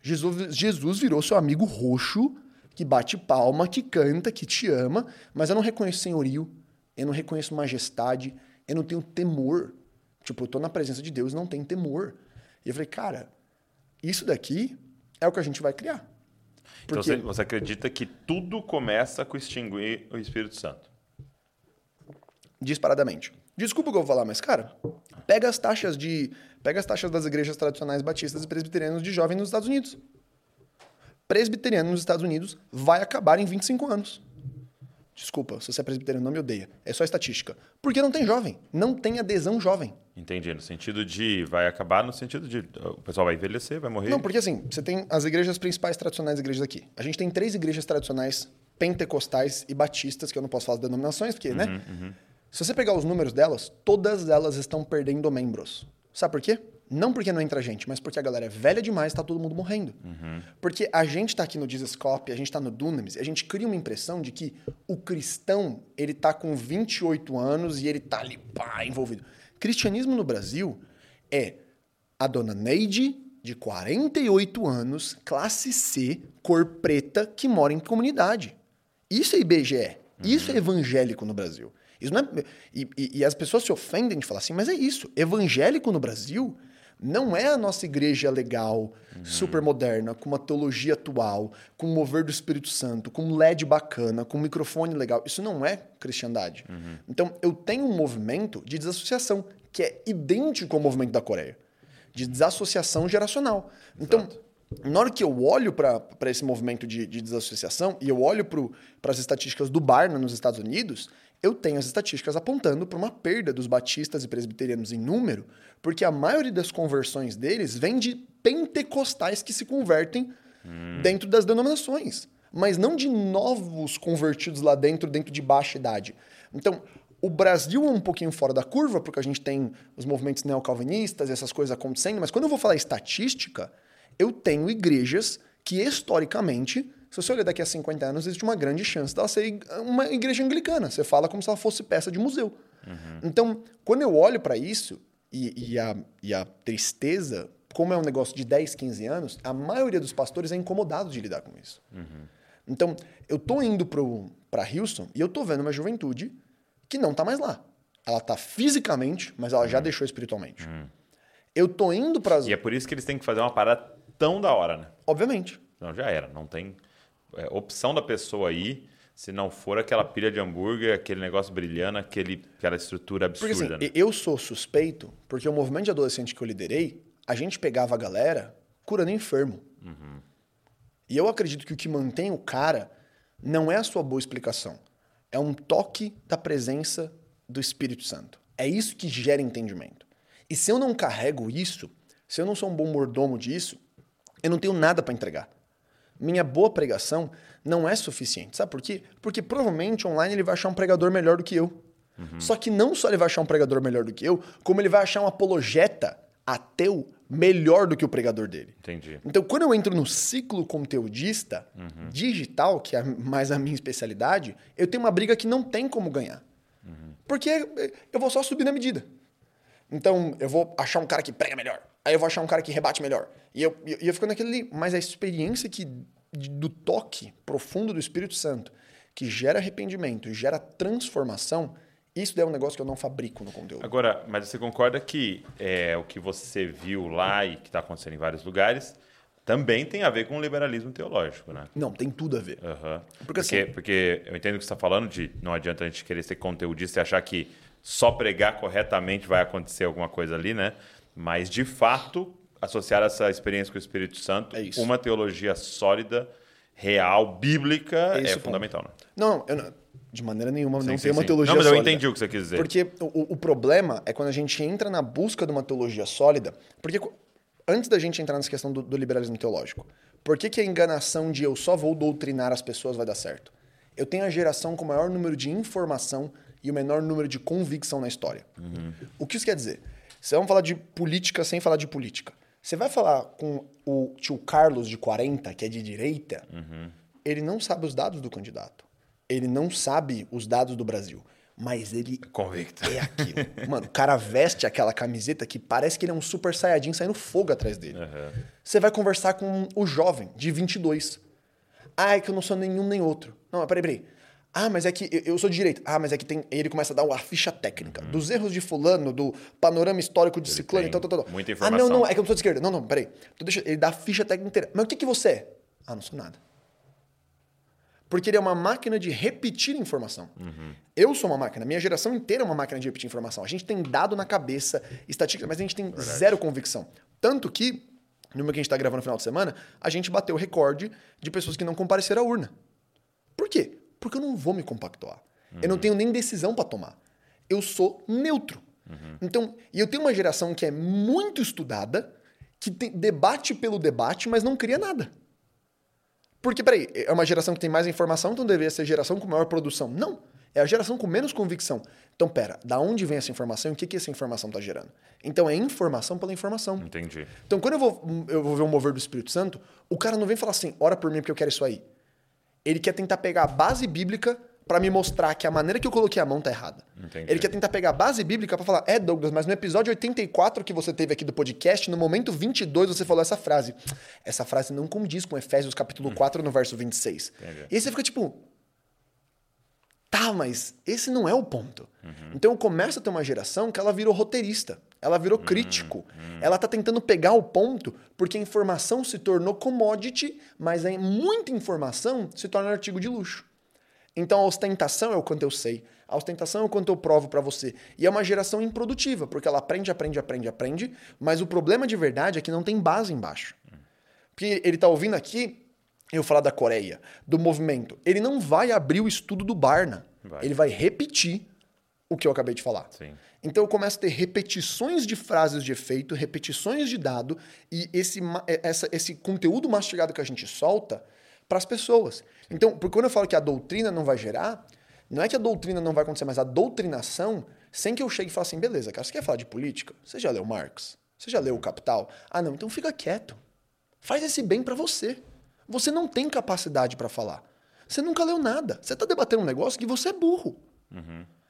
Jesus, Jesus virou seu amigo roxo, que bate palma, que canta, que te ama, mas eu não reconheço senhorio, eu não reconheço majestade, eu não tenho temor. Tipo, eu tô na presença de Deus não tenho temor. E eu falei, cara, isso daqui é o que a gente vai criar. Então Porque... Então você acredita que tudo começa com extinguir o Espírito Santo? Disparadamente. Desculpa o que eu vou falar, mas, cara, pega as taxas de. Pega as taxas das igrejas tradicionais batistas e presbiterianas de jovem nos Estados Unidos. Presbiteriano nos Estados Unidos vai acabar em 25 anos. Desculpa, se você é presbiteriano, não me odeia. É só estatística. Porque não tem jovem. Não tem adesão jovem. Entendi. No sentido de. Vai acabar no sentido de. O pessoal vai envelhecer, vai morrer. Não, porque assim, você tem as igrejas principais tradicionais igrejas aqui. A gente tem três igrejas tradicionais pentecostais e batistas, que eu não posso falar as denominações, porque, né? uhum, né? Uhum. Se você pegar os números delas, todas elas estão perdendo membros. Sabe por quê? Não porque não entra gente, mas porque a galera é velha demais e tá todo mundo morrendo. Uhum. Porque a gente tá aqui no Dizescope, a gente tá no Dunamis, e a gente cria uma impressão de que o cristão, ele tá com 28 anos e ele tá ali, pá, envolvido. Cristianismo no Brasil é a dona Neide, de 48 anos, classe C, cor preta, que mora em comunidade. Isso é IBGE. Uhum. Isso é evangélico no Brasil. Isso não é, e, e, e as pessoas se ofendem de falar assim, mas é isso. Evangélico no Brasil não é a nossa igreja legal, uhum. super moderna, com uma teologia atual, com um mover do Espírito Santo, com um LED bacana, com um microfone legal. Isso não é cristandade. Uhum. Então, eu tenho um movimento de desassociação que é idêntico ao movimento da Coreia, de desassociação geracional. Então, Exato. na hora que eu olho para esse movimento de, de desassociação e eu olho para as estatísticas do Barna nos Estados Unidos, eu tenho as estatísticas apontando para uma perda dos batistas e presbiterianos em número, porque a maioria das conversões deles vem de pentecostais que se convertem dentro das denominações, mas não de novos convertidos lá dentro, dentro de baixa idade. Então, o Brasil é um pouquinho fora da curva, porque a gente tem os movimentos neocalvinistas e essas coisas acontecendo, mas quando eu vou falar estatística, eu tenho igrejas que historicamente se você olhar daqui a 50 anos, existe uma grande chance dela ser uma igreja anglicana. Você fala como se ela fosse peça de museu. Uhum. Então, quando eu olho para isso, e, e, a, e a tristeza, como é um negócio de 10, 15 anos, a maioria dos pastores é incomodado de lidar com isso. Uhum. Então, eu tô indo para Houston e eu tô vendo uma juventude que não tá mais lá. Ela tá fisicamente, mas ela uhum. já deixou espiritualmente. Uhum. Eu tô indo para E é por isso que eles têm que fazer uma parada tão da hora, né? Obviamente. Não, já era. Não tem é, opção da pessoa aí, se não for aquela pilha de hambúrguer, aquele negócio brilhando, aquele, aquela estrutura absurda. Porque, assim, né? Eu sou suspeito, porque o movimento de adolescente que eu liderei, a gente pegava a galera curando enfermo. Uhum. E eu acredito que o que mantém o cara não é a sua boa explicação. É um toque da presença do Espírito Santo. É isso que gera entendimento. E se eu não carrego isso, se eu não sou um bom mordomo disso, eu não tenho nada para entregar minha boa pregação não é suficiente. Sabe por quê? Porque provavelmente online ele vai achar um pregador melhor do que eu. Uhum. Só que não só ele vai achar um pregador melhor do que eu, como ele vai achar um apologeta ateu melhor do que o pregador dele. Entendi. Então, quando eu entro no ciclo conteudista uhum. digital, que é mais a minha especialidade, eu tenho uma briga que não tem como ganhar. Uhum. Porque eu vou só subir na medida. Então, eu vou achar um cara que prega melhor. Aí eu vou achar um cara que rebate melhor. E eu, eu, eu fico naquele. Mas a experiência que, do toque profundo do Espírito Santo, que gera arrependimento e gera transformação, isso é um negócio que eu não fabrico no conteúdo. Agora, mas você concorda que é, o que você viu lá e que está acontecendo em vários lugares também tem a ver com o liberalismo teológico, né? Não, tem tudo a ver. Uhum. Porque, porque, assim, porque eu entendo o que você está falando de não adianta a gente querer ser conteudista e achar que só pregar corretamente vai acontecer alguma coisa ali, né? Mas, de fato, associar essa experiência com o Espírito Santo, é uma teologia sólida, real, bíblica, é, é fundamental. Né? Não, não, de maneira nenhuma sim, não sim, tem uma teologia sólida. Não, mas eu entendi o que você quis dizer. Porque o, o problema é quando a gente entra na busca de uma teologia sólida, porque antes da gente entrar nessa questão do, do liberalismo teológico, por que, que a enganação de eu só vou doutrinar as pessoas vai dar certo? Eu tenho a geração com o maior número de informação e o menor número de convicção na história. Uhum. O que isso quer dizer? Você vamos falar de política sem falar de política. Você vai falar com o tio Carlos de 40, que é de direita, uhum. ele não sabe os dados do candidato. Ele não sabe os dados do Brasil. Mas ele Convicto. é aquilo. Mano, o cara veste aquela camiseta que parece que ele é um super saiyajin saindo fogo atrás dele. Uhum. Você vai conversar com o jovem de 22. Ah, é que eu não sou nenhum nem outro. Não, peraí, peraí. Ah, mas é que eu sou de direita. Ah, mas é que tem. Ele começa a dar a ficha técnica. Uhum. Dos erros de fulano, do panorama histórico de ele ciclano tal, tal, tal. Muita informação. Ah, não, não, é que eu não sou de esquerda. Não, não, peraí. Então deixa, ele dá a ficha técnica inteira. Mas o que, que você é? Ah, não sou nada. Porque ele é uma máquina de repetir informação. Uhum. Eu sou uma máquina, minha geração inteira é uma máquina de repetir informação. A gente tem dado na cabeça, estatística, mas a gente tem Verdade. zero convicção. Tanto que, no que a gente está gravando no final de semana, a gente bateu o recorde de pessoas que não compareceram à urna. Por quê? Porque eu não vou me compactuar. Uhum. Eu não tenho nem decisão para tomar. Eu sou neutro. Uhum. Então, e eu tenho uma geração que é muito estudada, que tem, debate pelo debate, mas não cria nada. Porque, peraí, é uma geração que tem mais informação, então deveria ser geração com maior produção. Não. É a geração com menos convicção. Então, pera, da onde vem essa informação e o que, que essa informação está gerando? Então, é informação pela informação. Entendi. Então, quando eu vou, eu vou ver um mover do Espírito Santo, o cara não vem falar assim, ora por mim porque eu quero isso aí. Ele quer tentar pegar a base bíblica para me mostrar que a maneira que eu coloquei a mão tá errada. Entendi. Ele quer tentar pegar a base bíblica para falar, é Douglas, mas no episódio 84 que você teve aqui do podcast, no momento 22 você falou essa frase. Essa frase não condiz com Efésios capítulo hum. 4 no verso 26. Entendi. E aí você fica tipo, tá, mas esse não é o ponto. Uhum. Então começa a ter uma geração que ela virou roteirista. Ela virou hum, crítico. Hum. Ela está tentando pegar o ponto porque a informação se tornou commodity, mas muita informação se torna artigo de luxo. Então a ostentação é o quanto eu sei. A ostentação é o quanto eu provo para você. E é uma geração improdutiva, porque ela aprende, aprende, aprende, aprende, mas o problema de verdade é que não tem base embaixo. Porque ele está ouvindo aqui eu falar da Coreia, do movimento. Ele não vai abrir o estudo do Barna. Vai. Ele vai repetir o que eu acabei de falar. Sim. Então eu começo a ter repetições de frases de efeito, repetições de dado e esse, é- essa- esse conteúdo mastigado que a gente solta para as pessoas. Então, porque quando eu falo que a doutrina não vai gerar, não é que a doutrina não vai acontecer, mas a doutrinação, sem que eu chegue e fale assim, beleza, cara, você quer falar de política? Você já leu Marx? Você já leu o Capital? Ah, não, então fica quieto. Faz esse bem para você. Você não tem capacidade para falar. Você nunca leu nada. Você tá debatendo um negócio que você é burro.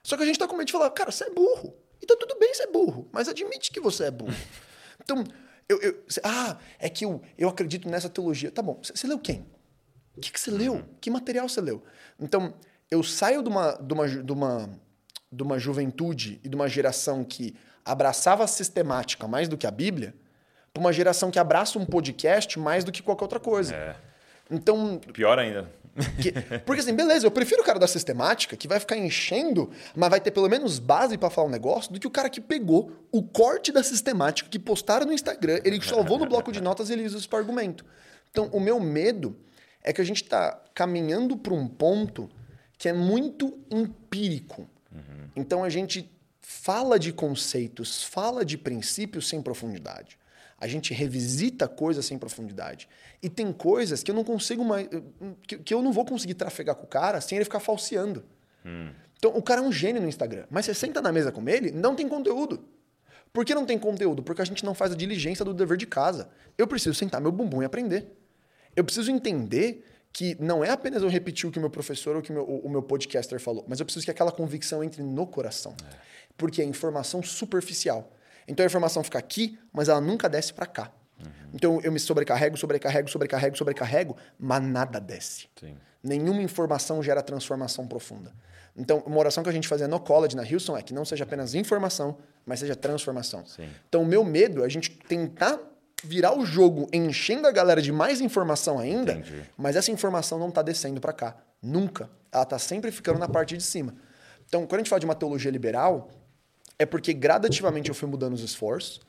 Só que a gente tá com medo de falar, cara, você é burro. E tá tudo bem ser burro, mas admite que você é burro. Então, eu, eu- cê- ah, é que eu, eu acredito nessa teologia. Tá bom, você leu quem? O que, você leu? Que material você leu? Então, eu saio de uma, de, uma, de, uma, de uma juventude e de uma geração que abraçava a sistemática mais do que a Bíblia, para uma geração que abraça um podcast mais do que qualquer outra coisa. É. Então, Pior ainda. que- porque assim, beleza, eu prefiro o cara da sistemática, que vai ficar enchendo, mas vai ter pelo menos base pra falar um negócio, do que o cara que pegou o corte da sistemática, que postaram no Instagram, ele salvou no bloco de notas e ele usa isso para argumento. Então, o meu medo é que a gente tá caminhando para um ponto que é muito empírico. Então, a gente fala de conceitos, fala de princípios sem profundidade. A gente revisita coisas sem profundidade. E tem coisas que eu não consigo mais. que, que eu não vou conseguir trafegar com o cara sem ele ficar falseando. Então, o cara é um gênio no Instagram. Mas você senta na mesa com ele, não tem conteúdo. Por que não tem conteúdo? Porque a gente não faz a diligência do dever de casa. Eu preciso sentar meu bumbum e aprender. Eu preciso entender que não é apenas eu repetir o que o meu professor ou o que meu, o meu podcaster falou, mas eu preciso que aquela convicção entre no coração. Porque é informação superficial. Então a informação fica aqui, mas ela nunca desce para cá. Então eu me sobrecarrego, sobrecarrego, sobrecarrego, sobrecarrego, mas nada desce. Sim. Nenhuma informação gera transformação profunda. Então, uma oração que a gente fazia no college, na Houston, é que não seja apenas informação, mas seja transformação. Sim. Então, o meu medo é a gente tentar virar o jogo enchendo a galera de mais informação ainda, Entendi. mas essa informação não está descendo para cá. Nunca. Ela está sempre ficando na parte de cima. Então, quando a gente fala de uma teologia liberal, é porque gradativamente eu fui mudando os esforços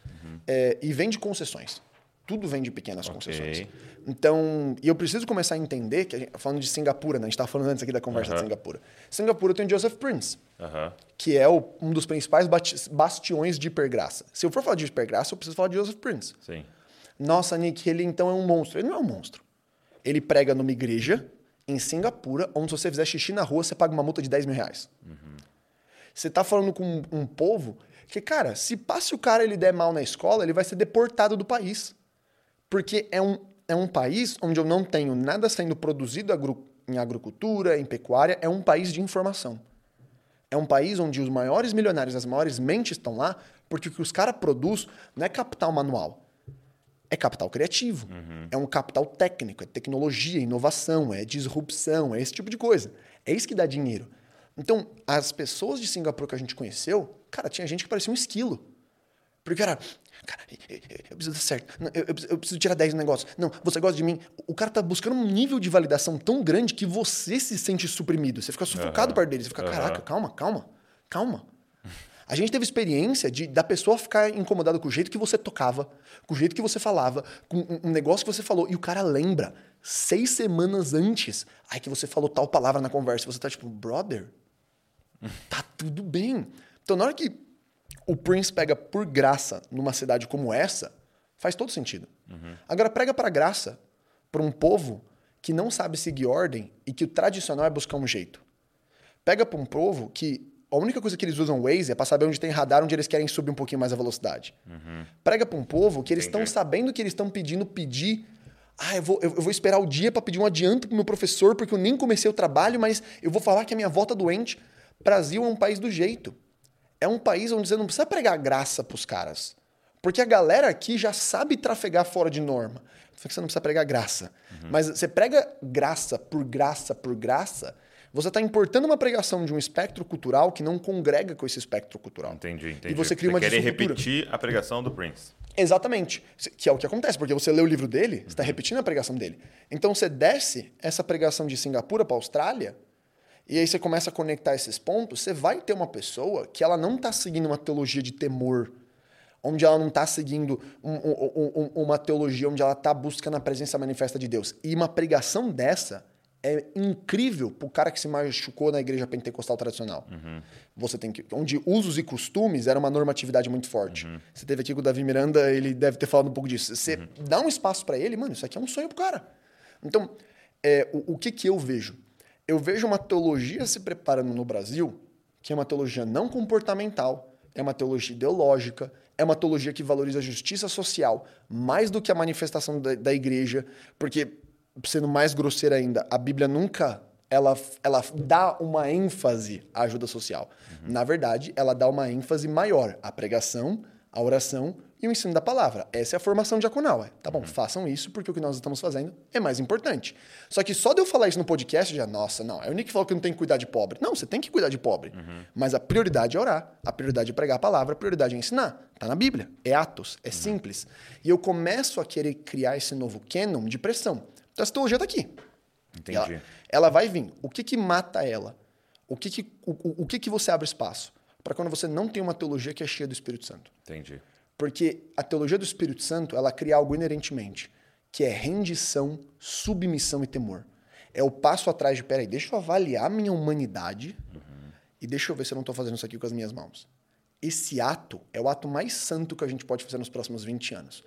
é, e vem de concessões. Tudo vem de pequenas Ok. concessões. Então, e eu preciso começar a entender que, a gente, falando de Singapura, né? a gente estava falando antes aqui da conversa de Aham. Singapura. Singapura tem o Joseph Prince, Aham. que é o- um dos principais bastiões de hipergraça. Se eu for falar de hipergraça, eu preciso falar de Joseph Prince. Sim. Nossa, Nick, ele então é um monstro. Ele não é um monstro. Ele prega numa igreja em Singapura, onde se você fizer xixi na rua, você paga uma multa de 10 mil reais. Você tá falando com um, um povo que, cara, se passe o cara ele der mal na escola, ele vai ser deportado do país. Porque é um, é um país onde eu não tenho nada sendo produzido em agricultura, em pecuária, é um país de informação. É um país onde os maiores milionários, as maiores mentes estão lá, porque o que os caras produzem não é capital manual. É capital criativo. É um capital técnico, é tecnologia, inovação, é disrupção, é esse tipo de coisa. É isso que dá dinheiro. Então, as pessoas de Singapura que a gente conheceu, cara, tinha gente que parecia um esquilo. Porque era, cara, eu- preciso dar certo. Eu, eu preciso- eu preciso tirar 10 no negócio. Não, você gosta de mim. O cara tá buscando um nível de validação tão grande que você se sente suprimido. Você fica sufocado Aham. perto dele. Você fica, caraca, calma, calma, calma. A gente teve experiência de da pessoa ficar incomodada com o jeito que você tocava, com o jeito que você falava, com um- negócio que você falou. E o cara lembra, seis semanas antes, ai que você falou tal palavra na conversa. Você tá tipo, brother, tá tudo bem. Então, na hora que o Prince pega por graça numa cidade como essa, faz todo sentido. Agora, prega para graça para um povo que não sabe seguir ordem e que o tradicional é buscar um jeito. Pega para um povo que a única coisa que eles usam Waze é para saber onde tem radar, onde eles querem subir um pouquinho mais a velocidade. Prega para um povo que eles estão sabendo que eles estão pedindo pedir. Ah, eu vou, eu, eu vou esperar o dia para pedir um adianto pro meu professor, porque eu nem comecei o trabalho, mas eu vou falar que a minha avó tá doente. Brasil é um país do jeito. É um país onde você não precisa pregar graça pros caras. Porque a galera aqui já sabe trafegar fora de norma. Só que você não precisa pregar graça. Mas você prega graça por graça por graça, você está importando uma pregação de um espectro cultural que não congrega com esse espectro cultural. Entendi, entendi. E você cria uma querer disruptura. repetir a pregação do Prince. Exatamente. Que é o que acontece, porque você lê o livro dele, você Uhum. está repetindo a pregação dele. Então você desce essa pregação de Singapura para Austrália, e aí você começa a conectar esses pontos, você vai ter uma pessoa que ela não está seguindo uma teologia de temor, onde ela não está seguindo um- um- um- um- uma teologia onde ela está buscando a presença manifesta de Deus. E uma pregação dessa é incrível pro cara que se machucou na igreja pentecostal tradicional. Você tem que. Onde usos e costumes era uma normatividade muito forte. Você teve aqui com o Davi Miranda, ele deve ter falado um pouco disso. Você dá um espaço para ele, mano, isso aqui é um sonho pro cara. Então, é, o, o que, que eu vejo? Eu vejo uma teologia se preparando no Brasil, que é uma teologia não comportamental, é uma teologia ideológica, é uma teologia que valoriza a justiça social mais do que a manifestação da, da igreja, porque, sendo mais grosseira ainda, a Bíblia nunca ela, ela dá uma ênfase à ajuda social. Na verdade, ela dá uma ênfase maior à pregação, à oração e o ensino da palavra. Essa é a formação diaconal. É, tá bom, façam isso porque o que nós estamos fazendo é mais importante. Só que só de eu falar isso no podcast, já, nossa, não, é o Nick que falou que não tem que cuidar de pobre. Não, você tem que cuidar de pobre. Mas a prioridade é orar, a prioridade é pregar a palavra, a prioridade é ensinar. Tá na Bíblia. É Atos, é simples. E eu começo a querer criar esse novo canon de pressão. Então essa teologia tá aqui. Entendi. Ela, ela vai vir. O que que mata ela? O que que, o, o- o que que você abre espaço? Para quando você não tem uma teologia que é cheia do Espírito Santo. Entendi. Porque a teologia do Espírito Santo, ela cria algo inerentemente, que é rendição, submissão e temor. É o passo atrás de, peraí, deixa eu avaliar minha humanidade e deixa eu ver se eu não estou fazendo isso aqui com as minhas mãos. Esse ato é o ato mais santo que a gente pode fazer nos próximos 20 anos.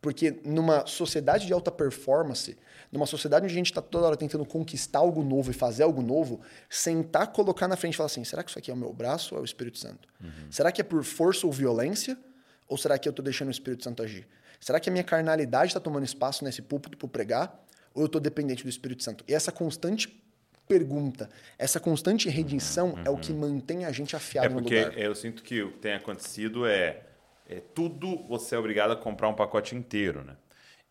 Porque numa sociedade de alta performance, numa sociedade onde a gente está toda hora tentando conquistar algo novo e fazer algo novo, sentar, colocar na frente e falar assim: será que isso aqui é o meu braço ou é o Espírito Santo? Será que é por força ou violência? Ou será que eu estou deixando o Espírito Santo agir? Será que a minha carnalidade está tomando espaço nesse púlpito para pregar? Ou eu estou dependente do Espírito Santo? E essa constante pergunta, essa constante redenção é o que mantém a gente afiado É no porque lugar. eu sinto que o que tem acontecido é, é tudo você é obrigado a comprar um pacote inteiro, né?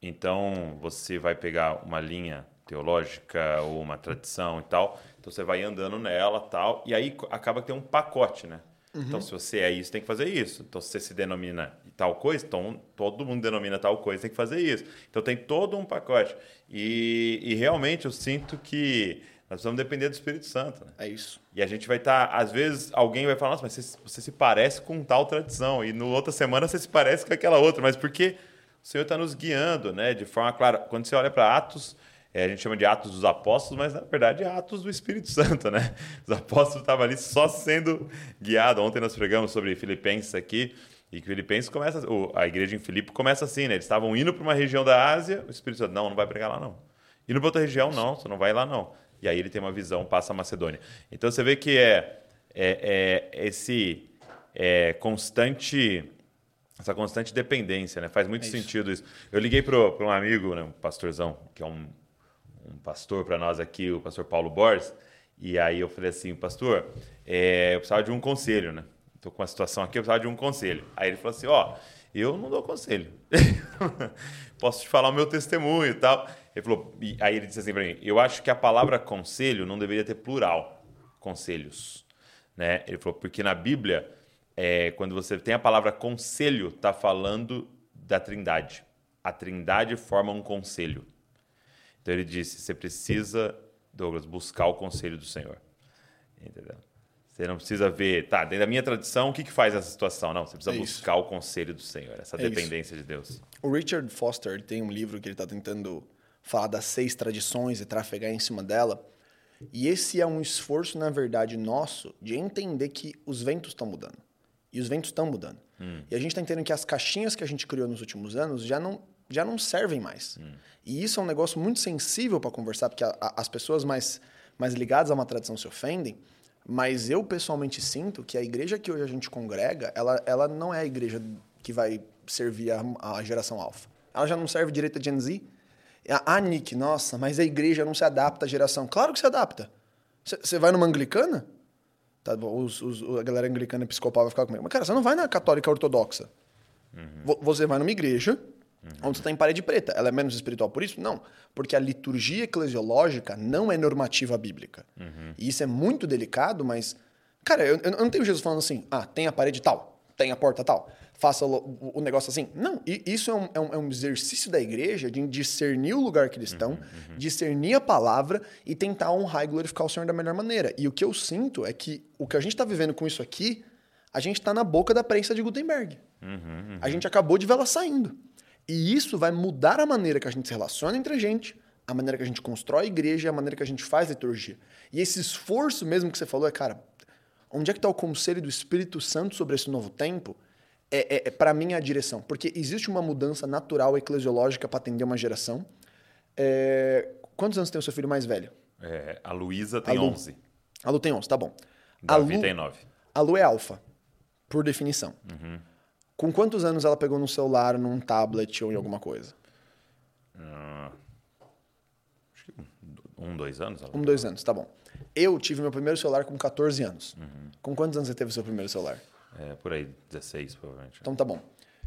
Então você vai pegar uma linha teológica ou uma tradição e tal, então você vai andando nela tal, e aí acaba que tem um pacote, né? Então, se você é isso, tem que fazer isso. Então, se você se denomina tal coisa, então todo mundo denomina tal coisa, tem que fazer isso. Então, tem todo um pacote. E, e realmente eu sinto que nós precisamos depender do Espírito Santo, né? É isso. E a gente vai estar, às vezes, alguém vai falar, nossa, mas você, você se parece com tal tradição. E no outra semana você se parece com aquela outra. Mas porque o Senhor está nos guiando, né? De forma clara. Quando você olha para Atos, é, a gente chama de Atos dos Apóstolos, mas na verdade é Atos do Espírito Santo, né? Os apóstolos estavam ali só sendo guiados. Ontem nós pregamos sobre Filipenses aqui. E que Filipenses começa, a igreja em Filipe começa assim, né? Eles estavam indo para uma região da Ásia, o Espírito Santo, não, não vai pregar lá não. Indo para outra região, não, você não vai lá não. E aí ele tem uma visão, passa a Macedônia. Então você vê que é, é, é esse é, constante essa constante dependência, né? Faz muito É isso. sentido isso. Eu liguei para um amigo, né, um pastorzão, que é um, um pastor para nós aqui, o pastor Paulo Borges, e aí eu falei assim, pastor, é, eu precisava de um conselho, né? Estou com uma situação aqui, eu precisava de um conselho. Aí ele falou assim, ó, eu não dou conselho. Posso te falar o meu testemunho e tal. Ele falou, e aí ele disse assim para mim, eu acho que a palavra conselho não deveria ter plural, conselhos, né? Ele falou, porque na Bíblia, é, quando você tem a palavra conselho, está falando da trindade. A trindade forma um conselho. Então ele disse: você precisa, Douglas, buscar o conselho do Senhor. Entendeu? Você não precisa ver, tá, dentro da minha tradição, o que, que faz essa situação? Não, você precisa É isso. buscar o conselho do Senhor, essa É isso. dependência de Deus. O Richard Foster ele tem um livro que ele está tentando falar das seis tradições e trafegar em cima dela. E esse é um esforço, na verdade, nosso de entender que os ventos estão mudando. E os ventos estão mudando. E a gente está entendendo que as caixinhas que a gente criou nos últimos anos já não, já não servem mais. E isso é um negócio muito sensível para conversar, porque a- a- as pessoas mais, mais ligadas a uma tradição se ofendem. Mas eu pessoalmente sinto que a igreja que hoje a gente congrega, ela, ela não é a igreja que vai servir a, a geração alfa. Ela já não serve direito a Gen Z. Ah, Nick, nossa, mas a igreja não se adapta à geração. Claro que se adapta. Você vai numa anglicana? Tá, os, os- a galera anglicana episcopal vai ficar comigo. Mas, cara, você não vai na católica ortodoxa. Vo- Você vai numa igreja onde você está em parede preta. Ela é menos espiritual por isso? Não. Porque a liturgia eclesiológica não é normativa bíblica. E isso é muito delicado, mas... Cara, eu, eu não tenho Jesus falando assim, ah, tem a parede tal, tem a porta tal, faça o, o- negócio assim. Não, e isso é um, é um- é um exercício da igreja de discernir o lugar que eles estão, discernir a palavra e tentar honrar e glorificar o Senhor da melhor maneira. E o que eu sinto é que o que a gente está vivendo com isso aqui, a gente está na boca da prensa de Gutenberg. A gente acabou de ver ela saindo. E isso vai mudar a maneira que a gente se relaciona entre a gente, a maneira que a gente constrói a igreja, a maneira que a gente faz liturgia. E esse esforço mesmo que você falou é, cara, onde é que está o conselho do Espírito Santo sobre esse novo tempo? É, é, é para mim a direção. Porque existe uma mudança natural eclesiológica para atender uma geração. É... Quantos anos tem o seu filho mais velho? É, a Luísa tem a Lu. 11. A Lu tem 11, tá bom. Davi a Lu, tem 9. A Lu é alfa, por definição. Uhum. Com quantos anos ela pegou no celular, num tablet ou em alguma coisa? Ah, acho que um, dois anos. ela Um, dois anos, tá bom. Eu tive meu primeiro celular com 14 anos. Uhum. Com quantos anos você teve o seu primeiro celular? É, por aí, 16, provavelmente. Então tá bom.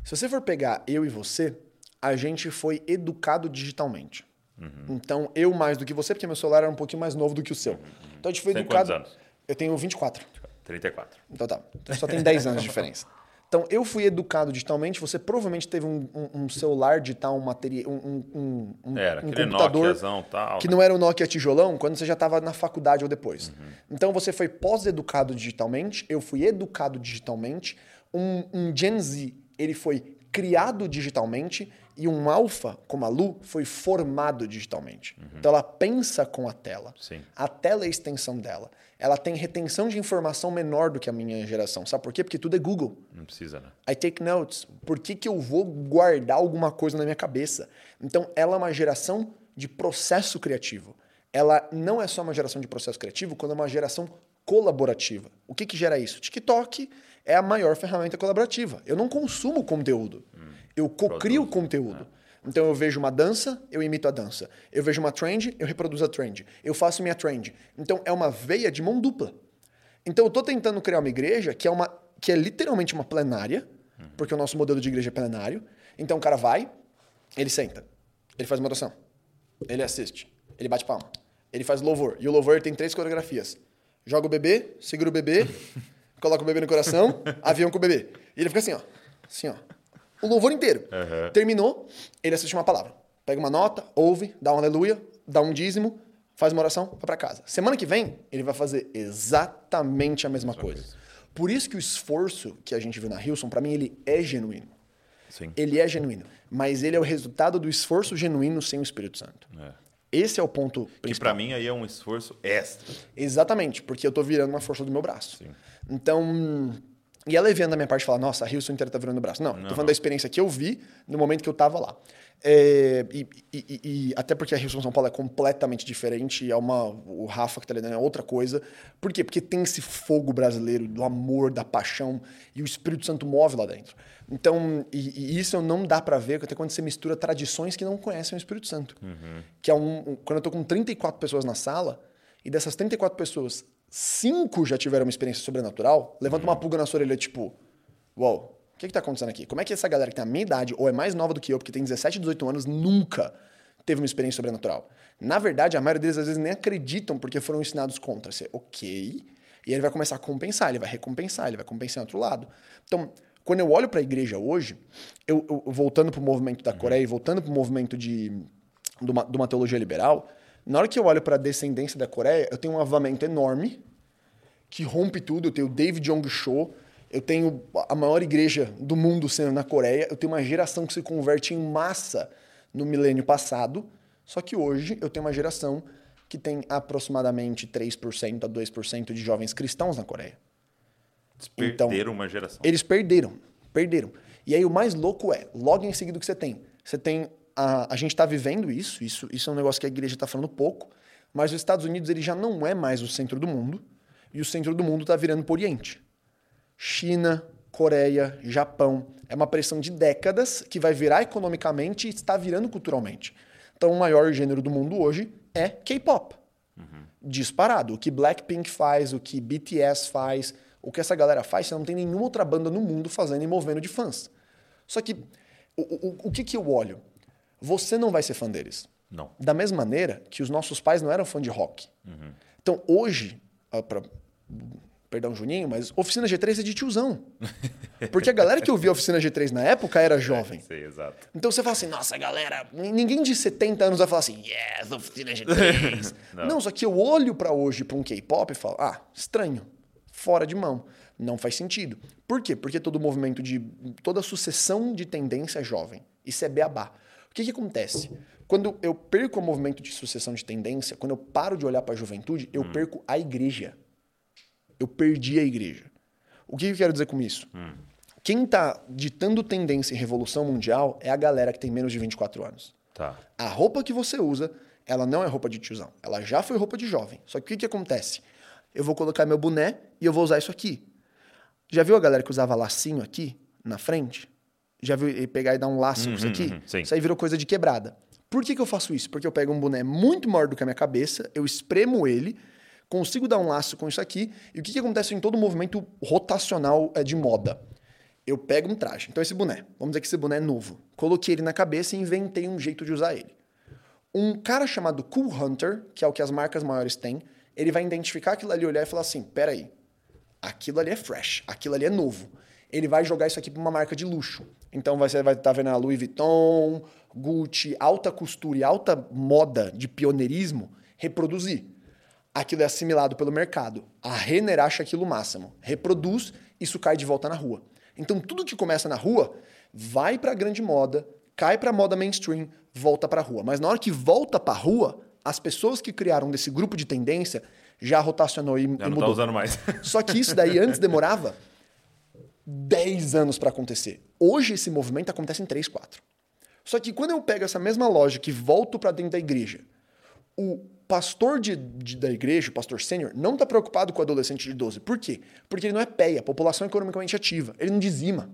Se você for pegar eu e você, a gente foi educado digitalmente. Uhum. Então, eu mais do que você, porque meu celular era um pouquinho mais novo do que o seu. Então a gente foi Uhum. Tem educado. quantos anos? Eu tenho 24. 34. Então tá. Então só tem 10 anos de diferença. Então, eu fui educado digitalmente, você provavelmente teve um, um- um celular digital, um material, um, um, um, Era, um computador Nokiazão tal. que né? não era o Nokia tijolão quando você já estava na faculdade ou depois. Então você foi pós-educado digitalmente, eu fui educado digitalmente, um, um Gen Z ele foi criado digitalmente e um alfa, como a Lu, foi formado digitalmente. Então ela pensa com a tela. Sim. A tela é a extensão dela. Ela tem retenção de informação menor do que a minha geração. Sabe por quê? Porque tudo é Google. Não precisa, né? I take notes. Por que, que eu vou guardar alguma coisa na minha cabeça? Então, ela é uma geração de processo criativo. Ela não é só uma geração de processo criativo, quando é uma geração colaborativa. O que, que gera isso? TikTok é a maior ferramenta colaborativa. Eu não consumo conteúdo. eu cocrio conteúdo. Então eu vejo uma dança, eu imito a dança. Eu vejo uma trend, eu reproduzo a trend. Eu faço minha trend. Então é uma veia de mão dupla. Então eu estou tentando criar uma igreja que é uma que é literalmente uma plenária, porque o nosso modelo de igreja é plenário. Então o cara vai, ele senta, ele faz uma oração, ele assiste, ele bate palma, ele faz louvor. E o louvor tem três coreografias: joga o bebê, segura o bebê, coloca o bebê no coração, avião com o bebê. E ele fica assim, ó, assim, ó, o louvor inteiro. Uhum. Terminou, ele assiste uma palavra, pega uma nota, ouve, dá um aleluia, dá um dízimo, faz uma oração, vai para casa. Semana que vem, ele vai fazer exatamente a mesma coisa. Por isso que o esforço que a gente viu na Hilson, para mim, ele é genuíno. Sim. Ele é genuíno. Mas ele é o resultado do esforço genuíno sem o Espírito Santo. É. Esse é o ponto Que principal. pra mim aí é um esforço extra. Exatamente, porque eu tô virando uma força do meu braço. Sim. Então. E é leviano da minha parte falar, nossa, a Hilson inteira tá virando o braço. Não, tô falando da experiência que eu vi no momento que eu tava lá. É, e, e- e- até porque a Hilson São Paulo é completamente diferente, é uma. O Rafa que tá lidando é outra coisa. Por quê? Porque tem esse fogo brasileiro do amor, da paixão, e o Espírito Santo move lá dentro. Então, e, e isso não dá pra ver até quando você mistura tradições que não conhecem o Espírito Santo. Que é um, um- Quando eu tô com 34 pessoas na sala, e dessas 34 pessoas, cinco já tiveram uma experiência sobrenatural, levanta uma pulga na sua orelha, tipo, uau, o que, que tá acontecendo aqui? Como é que essa galera que tem a minha idade, ou é mais nova do que eu, porque tem 17, 18 anos, nunca teve uma experiência sobrenatural? Na verdade, a maioria deles às vezes nem acreditam porque foram ensinados contra. Você, ok. E ele vai começar a compensar, ele vai recompensar, ele vai compensar em outro lado. Então, quando eu olho para a igreja hoje, eu, eu- voltando para o movimento da Coreia, e voltando para o movimento de, de, uma, de uma teologia liberal, na hora que eu olho para a descendência da Coreia, eu tenho um avamento enorme que rompe tudo. Eu tenho o David Jong Cho, eu tenho a maior igreja do mundo sendo na Coreia, eu tenho uma geração que se converte em massa no milênio passado, só que hoje eu tenho uma geração que tem aproximadamente 3% a 2% de jovens cristãos na Coreia. Eles Então, perderam uma geração. Eles perderam, perderam. E aí o mais louco é, logo em seguida o que você tem? Você tem a, a gente está vivendo isso, isso, isso é um negócio que a igreja está falando pouco, mas os Estados Unidos ele já não é mais o centro do mundo e o centro do mundo está virando para o Oriente. China, Coreia, Japão, é uma pressão de décadas que vai virar economicamente e está virando culturalmente. Então o maior gênero do mundo hoje é K-pop disparado. O que Blackpink faz, o que BTS faz, o que essa galera faz, você não tem nenhuma outra banda no mundo fazendo e movendo de fãs. Só que, o, o, o que, que eu olho? Você não vai ser fã deles. Não. Da mesma maneira que os nossos pais não eram fã de rock. Então, hoje, ah, pra- perdão, Juninho, mas Oficina G3 é de tiozão. Porque a galera que ouvia Oficina G3 na época era jovem. Sei, exato. Então você fala assim, nossa, galera, ninguém de 70 anos vai falar assim, yes, oficina G3. não. só que eu olho pra hoje pra um K-pop e falo, ah, estranho, fora de mão, não faz sentido. Por quê? Porque todo movimento de, toda sucessão de tendência é jovem. Isso é beabá. O que, que acontece? Quando eu perco o movimento de sucessão de tendência, quando eu paro de olhar para a juventude, eu perco a igreja. Eu perdi a igreja. O que eu quero dizer com isso? Quem está ditando tendência em revolução mundial é a galera que tem menos de 24 anos. Tá. A roupa que você usa, ela não é roupa de tiozão. Ela já foi roupa de jovem. Só que o que, que acontece? Eu vou colocar meu boné e eu vou usar isso aqui. Já viu a galera que usava lacinho aqui na frente? Já viu ele pegar e dar um laço com isso aqui? uhum. Isso aí virou coisa de quebrada. Por que, que eu faço isso? Porque eu pego um boné muito maior do que a minha cabeça, eu espremo ele, consigo dar um laço com isso aqui, e o que, que acontece em todo movimento rotacional é, de moda? Eu pego um traje. Então, esse boné, vamos dizer que esse boné é novo. Coloquei ele na cabeça e inventei um jeito de usar ele. Um cara chamado Cool Hunter, que é o que as marcas maiores têm, ele vai identificar aquilo ali, olhar e falar assim: peraí, aquilo ali é fresh, aquilo ali é novo. Ele vai jogar isso aqui para uma marca de luxo. Então você vai estar vendo a Louis Vuitton, Gucci, alta costura e alta moda de pioneirismo reproduzir. Aquilo é assimilado pelo mercado. A Renner acha aquilo máximo. Reproduz, isso cai de volta na rua. Então tudo que começa na rua vai para a grande moda, cai para a moda mainstream, volta para a rua. Mas na hora que volta para a rua, as pessoas que criaram desse grupo de tendência já rotacionou e, Já e não tá mudou. usando mais. Só que isso daí antes demorava 10 anos para acontecer. Hoje esse movimento acontece em 3, 4. Só que quando eu pego essa mesma lógica e volto para dentro da igreja, o pastor de, de- da igreja, o pastor sênior, não está preocupado com o adolescente de 12. Por quê? Porque ele não é PEA, população economicamente ativa. Ele não dizima.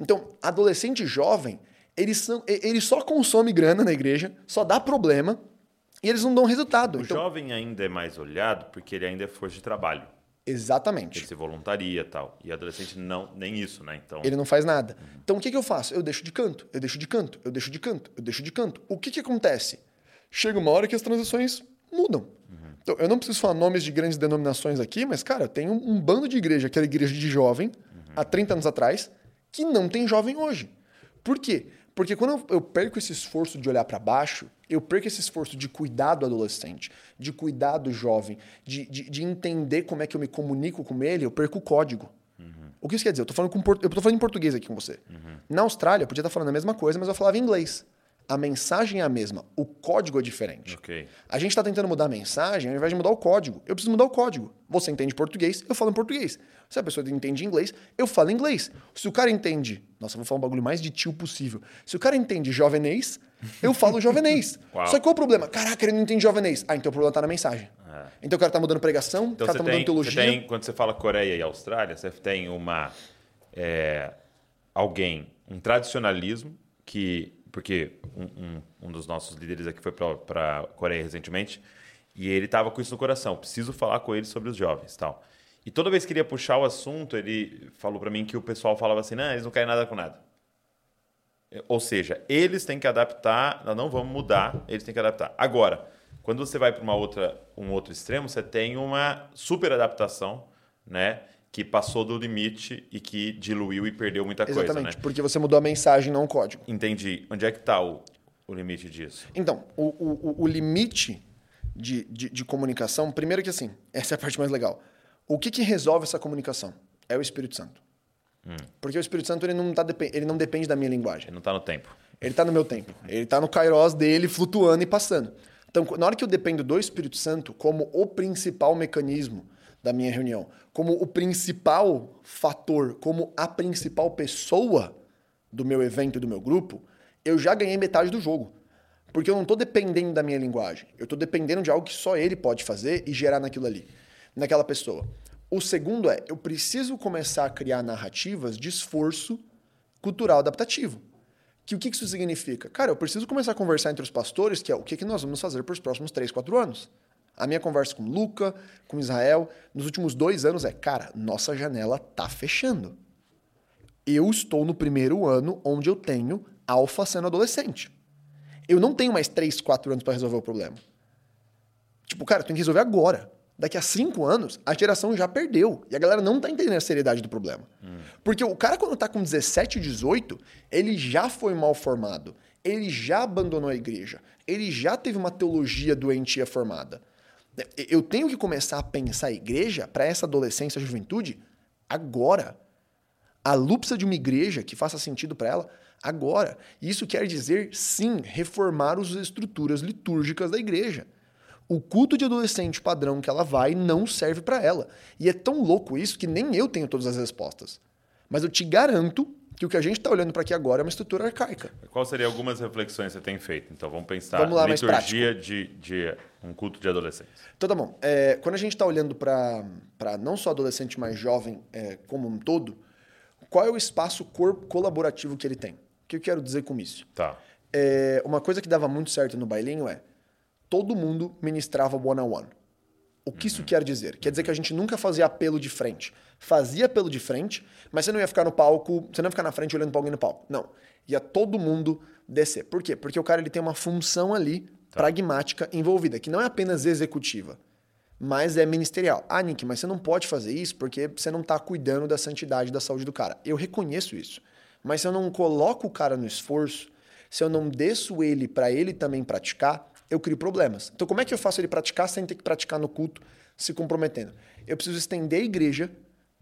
Então, adolescente jovem, eles, são, e- ele só consome grana na igreja, só dá problema e eles não dão resultado. O Então, jovem ainda é mais olhado porque ele ainda é força de trabalho. Exatamente. Ele se voluntaria e tal. E adolescente não, nem isso, né? Então, Ele não faz nada. Então o que, que eu faço? Eu deixo de canto, eu deixo de canto, eu deixo de canto, eu deixo de canto. O que, que acontece? Chega uma hora que as transições mudam. Então, eu não preciso falar nomes de grandes denominações aqui, mas, cara, tem um, um bando de igreja, aquela igreja de jovem, há 30 anos atrás, que não tem jovem hoje. Por quê? Porque quando eu, perco esse esforço de olhar para baixo, eu perco esse esforço de cuidar do adolescente, de cuidar do jovem, de, de, de entender como é que eu me comunico com ele, eu perco o código. O que isso quer dizer? Eu tô falando, com, por- eu tô falando em português aqui com você. Na Austrália, eu podia estar falando a mesma coisa, mas eu falava em inglês. A mensagem é a mesma, o código é diferente. Ok. A gente está tentando mudar a mensagem ao invés de mudar o código. Eu preciso mudar o código. Você entende português, eu falo em português. Se a pessoa entende inglês, eu falo inglês. Se o cara entende. Nossa, vou falar um bagulho mais de tio possível. Se o cara entende jovenês, eu falo jovenês. Uau. Só que qual o problema? Caraca, ele não entende jovenês. Ah, então o problema tá na mensagem. Então o cara tá mudando pregação, Então o cara tá tem, mudando teologia. você tem, quando você fala Coreia e Austrália, você tem uma é, alguém, um tradicionalismo que, porque um, um- um dos nossos líderes aqui foi para a Coreia recentemente e ele estava com isso no coração. Preciso falar com ele sobre os jovens, tal. E toda vez que ele ia puxar o assunto, ele falou para mim que o pessoal falava assim, não, eles não querem nada com nada. Ou seja, eles têm que adaptar, nós não vamos mudar, eles têm que adaptar. Agora, quando você vai para uma outra, um outro extremo, você tem uma super adaptação, né? Que passou do limite e que diluiu e perdeu muita coisa, Exatamente, né? porque você mudou a mensagem, não o código. Entendi. Onde é que está o, o limite disso? Então, o, o, o- limite de, de, de comunicação, primeiro que assim, essa é a parte mais legal. O que, que resolve essa comunicação? É o Espírito Santo. Porque o Espírito Santo ele não, tá, ele não depende da minha linguagem. Ele não está no tempo. Ele tá no meu tempo. Ele tá no kairos dele, flutuando e passando. Então, na hora que eu dependo do Espírito Santo como o principal mecanismo da minha reunião, como o principal fator, como a principal pessoa do meu evento e do meu grupo, eu já ganhei metade do jogo. Porque eu não tô dependendo da minha linguagem. Eu tô dependendo de algo que só ele pode fazer e gerar naquilo ali, naquela pessoa. O segundo é, eu preciso começar a criar narrativas de esforço cultural adaptativo. Que o que isso significa? Cara, eu preciso começar a conversar entre os pastores, que é o que nós vamos fazer para os próximos 3, 4 anos. A minha conversa com Luca, com Israel, nos últimos dois anos é, cara, nossa janela tá fechando. Eu estou no primeiro ano onde eu tenho alfa sendo adolescente. Eu não tenho mais 3, 4 anos para resolver o problema. Tipo, cara, tenho que resolver agora. Daqui a cinco anos, a geração já perdeu. E a galera não tá entendendo a seriedade do problema. Porque o cara, quando tá com 17, 18, ele já foi mal formado. Ele já abandonou a igreja. Ele já teve uma teologia doentia formada. Eu tenho que começar a pensar a igreja para essa adolescência, juventude, agora. A Lu precisa de uma igreja que faça sentido para ela Agora, isso quer dizer, sim, reformar as estruturas litúrgicas da igreja. O culto de adolescente padrão que ela vai não serve para ela. E é tão louco isso que nem eu tenho todas as respostas. Mas eu te garanto que o que a gente está olhando para aqui agora é uma estrutura arcaica. Qual seria algumas reflexões que você tem feito? Então vamos pensar Vamos lá, liturgia de, de um culto de adolescentes. Então tá bom. É, quando a gente está olhando para não só adolescente, mas jovem é, como um todo, qual é o espaço corpo colaborativo que ele tem? O que eu quero dizer com isso? Tá. É, uma coisa que dava muito certo no bailinho é todo mundo ministrava one-on-one. O que isso quer dizer? Quer dizer que a gente nunca fazia apelo de frente. Fazia apelo de frente, mas você não ia ficar no palco, você não ia ficar na frente olhando para alguém no palco. Não. Ia todo mundo descer. Por quê? Porque o cara ele tem uma função ali pragmática envolvida, que não é apenas executiva, mas é ministerial. Ah, Nick, mas você não pode fazer isso porque você não está cuidando da santidade da saúde do cara. Eu reconheço isso. Mas se eu não coloco o cara no esforço, se eu não desço ele para ele também praticar, eu crio problemas. Então, como é que eu faço ele praticar sem ter que praticar no culto, se comprometendo? Eu preciso estender a igreja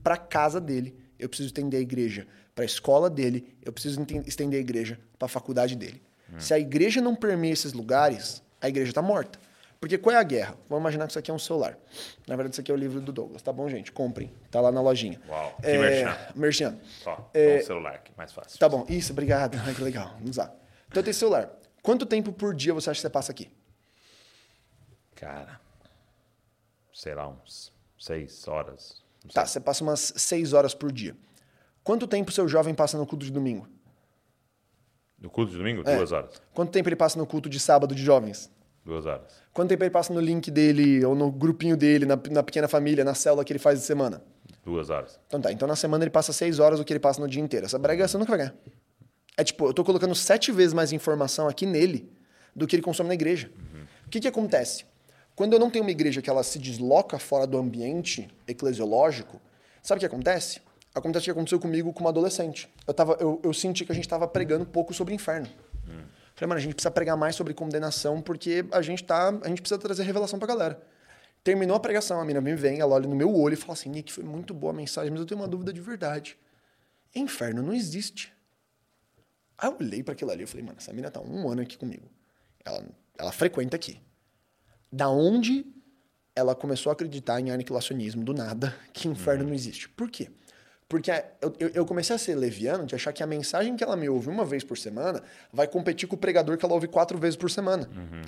para a casa dele, eu preciso estender a igreja para a escola dele, eu preciso estender a igreja para a faculdade dele. Hum. Se a igreja não permeia esses lugares, a igreja está morta. Porque qual é a guerra? Vamos imaginar que isso aqui é um celular. Na verdade, isso aqui é o livro do Douglas. Tá bom, gente? Comprem. Tá lá na lojinha. Uau, que é, merchan. Merchan. Só, é, um celular aqui, mais fácil. Tá bom. Isso, obrigado. Ai, que legal. Vamos lá. Então, tem celular. Quanto tempo por dia você acha que você passa aqui? Cara, sei lá, uns seis horas. Tá, você passa umas seis horas por dia. Quanto tempo seu jovem passa no culto de domingo? No culto de domingo? É. Duas horas. Quanto tempo ele passa no culto de sábado de jovens? Duas horas. Quanto tempo ele passa no link dele, ou no grupinho dele, na, na pequena família, na célula que ele faz de semana? Duas horas. Então tá, então na semana ele passa seis horas do que ele passa no dia inteiro. Essa brega você nunca vai ganhar. É tipo, eu tô colocando sete vezes mais informação aqui nele do que ele consome na igreja. Uhum. O que que acontece? Quando eu não tenho uma igreja que ela se desloca fora do ambiente eclesiológico, sabe o que acontece? Acontece o que aconteceu comigo como adolescente. Eu, tava, eu, eu senti que a gente estava pregando pouco sobre inferno. Hum. Falei, mano, a gente precisa pregar mais sobre condenação porque a gente tá, a gente precisa trazer revelação pra galera. Terminou a pregação, a menina me vem, ela olha no meu olho e fala assim: Nick, foi muito boa a mensagem, mas eu tenho uma dúvida de verdade. Inferno não existe. Aí eu olhei para aquilo ali e falei, mano, essa menina tá um ano aqui comigo. Ela, ela frequenta aqui da onde ela começou a acreditar em aniquilacionismo do nada, que inferno uhum. não existe. Por quê? Porque eu, eu, comecei a ser leviano de achar que a mensagem que ela me ouve uma vez por semana vai competir com o pregador que ela ouve quatro vezes por semana. Uhum.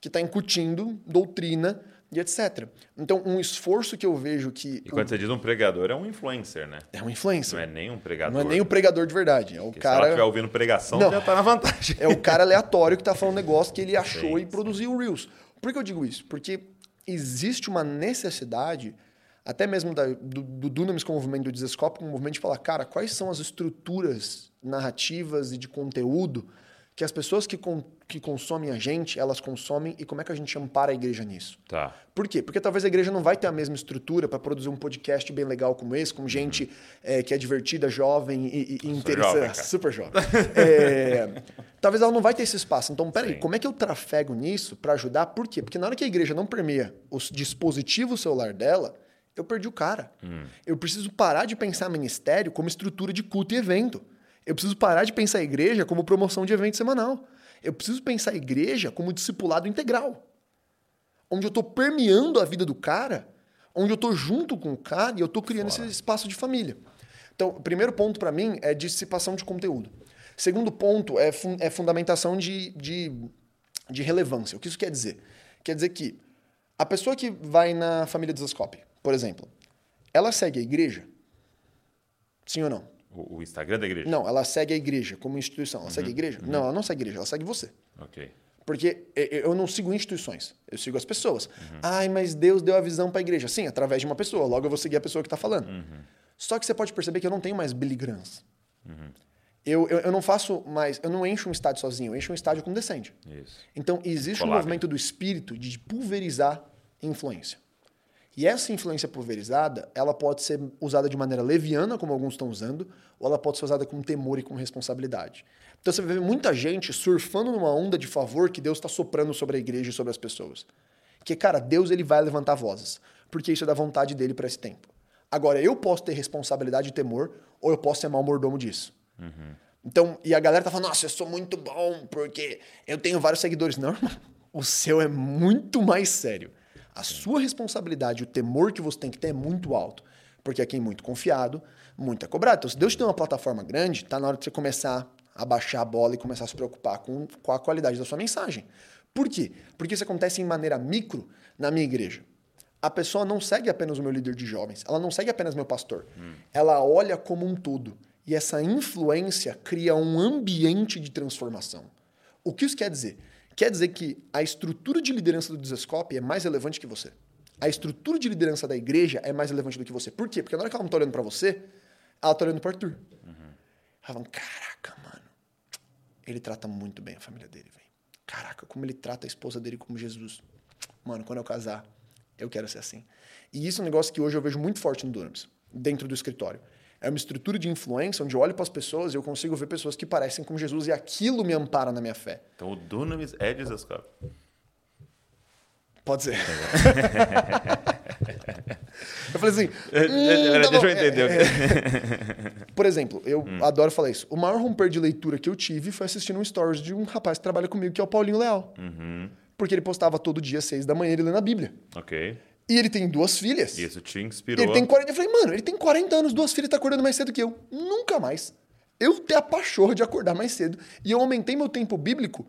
Que está incutindo doutrina e etc. Então, um esforço que eu vejo que. E quando o... você diz um pregador, é um influencer, né? É um influencer. Não é nem um pregador. Não é nem um pregador de verdade. É o Porque cara. Se ela estiver ouvindo pregação, não. já tá na vantagem. É o cara aleatório que está falando um negócio que ele achou Sim. e produziu o Reels. Por que eu digo isso? Porque existe uma necessidade, até mesmo da, do, do Dunamis como movimento, do Desescope como movimento, de falar, cara, quais são as estruturas narrativas e de conteúdo que as pessoas que, que consomem a gente, elas consomem e como é que a gente ampara a igreja nisso. Tá. Por quê? Porque talvez a igreja não vai ter a mesma estrutura para produzir um podcast bem legal como esse, com gente uhum. é, que é divertida, jovem e, e interessante. Super jovem. é, talvez ela não vai ter esse espaço. Então, peraí, Sim. como é que eu trafego nisso para ajudar? Por quê? Porque na hora que a igreja não permeia o dispositivo celular dela, eu perdi o cara. Hum. Eu preciso parar de pensar ministério como estrutura de culto e evento. Eu preciso parar de pensar a igreja como promoção de evento semanal. Eu preciso pensar a igreja como discipulado integral. Onde eu estou permeando a vida do cara, onde eu estou junto com o cara e eu estou criando Fora. esse espaço de família. Então, o primeiro ponto para mim é dissipação de conteúdo. Segundo ponto é, fun é fundamentação de, de, de relevância. O que isso quer dizer? Quer dizer que a pessoa que vai na família Desascope, por exemplo, ela segue a igreja? Sim ou não? O, o, Instagram da igreja? Não, ela segue a igreja como instituição. Ela uhum, segue a igreja? Uhum. Não, ela não segue a igreja, ela segue você. Ok. Porque eu não sigo instituições, eu sigo as pessoas. Uhum. Ai, mas Deus deu a visão para a igreja. Sim, através de uma pessoa. Logo eu vou seguir a pessoa que está falando. Uhum. Só que você pode perceber que eu não tenho mais Billy Grahams. Uhum. Eu, eu, eu, não faço mais, eu não encho um estádio sozinho, eu encho um estádio com descende. Isso. Então existe um movimento do espírito de pulverizar influência. E essa influência pulverizada, ela pode ser usada de maneira leviana, como alguns estão usando, ou ela pode ser usada com temor e com responsabilidade. Então você vê muita gente surfando numa onda de favor que Deus está soprando sobre a igreja e sobre as pessoas. Que, cara, Deus ele vai levantar vozes, porque isso é da vontade dele para esse tempo. Agora, eu posso ter responsabilidade e temor, ou eu posso ser mal mordomo disso. Uhum. Então, e a galera tá falando, nossa, eu sou muito bom porque eu tenho vários seguidores. Não, irmão. O seu é muito mais sério. A sua responsabilidade, o temor que você tem que ter é muito alto. Porque aqui é muito confiado, muito é cobrado. Então, se Deus te deu uma plataforma grande, tá na hora de você começar a baixar a bola e começar a se preocupar com, com a qualidade da sua mensagem. Por quê? Porque isso acontece em maneira micro na minha igreja. A pessoa não segue apenas o meu líder de jovens, ela não segue apenas meu pastor. Hum. Ela olha como um todo. E essa influência cria um ambiente de transformação. O que isso quer dizer? Quer dizer que a estrutura de liderança do Desescope é mais relevante que você. A estrutura de liderança da igreja é mais relevante do que você. Por quê? Porque na hora que ela não está olhando para você, ela está olhando para Arthur. Uhum. Ela fala, caraca, mano, ele trata muito bem a família dele, velho. Caraca, como ele trata a esposa dele como Jesus. Mano, quando eu casar, eu quero ser assim. E isso é um negócio que hoje eu vejo muito forte no Dunamis, dentro do escritório. É uma estrutura de influência onde eu olho para as pessoas e eu consigo ver pessoas que parecem com Jesus e aquilo me ampara na minha fé. Então o Dunamis é Jesus Pode ser. eu falei assim. É, é, hum, tá deixa eu entender. É, é. Por exemplo, eu hum. adoro falar isso. O maior romper de leitura que eu tive foi assistindo um stories de um rapaz que trabalha comigo, que é o Paulinho Leal. Uhum. Porque ele postava todo dia, seis da manhã, ele lendo a Bíblia. Ok. E ele tem duas filhas. Isso te inspirou. Ele tem 40. Eu falei, mano, ele tem 40 anos, duas filhas, tá acordando mais cedo que eu. Nunca mais. Eu ter a pachorra de acordar mais cedo. E eu aumentei meu tempo bíblico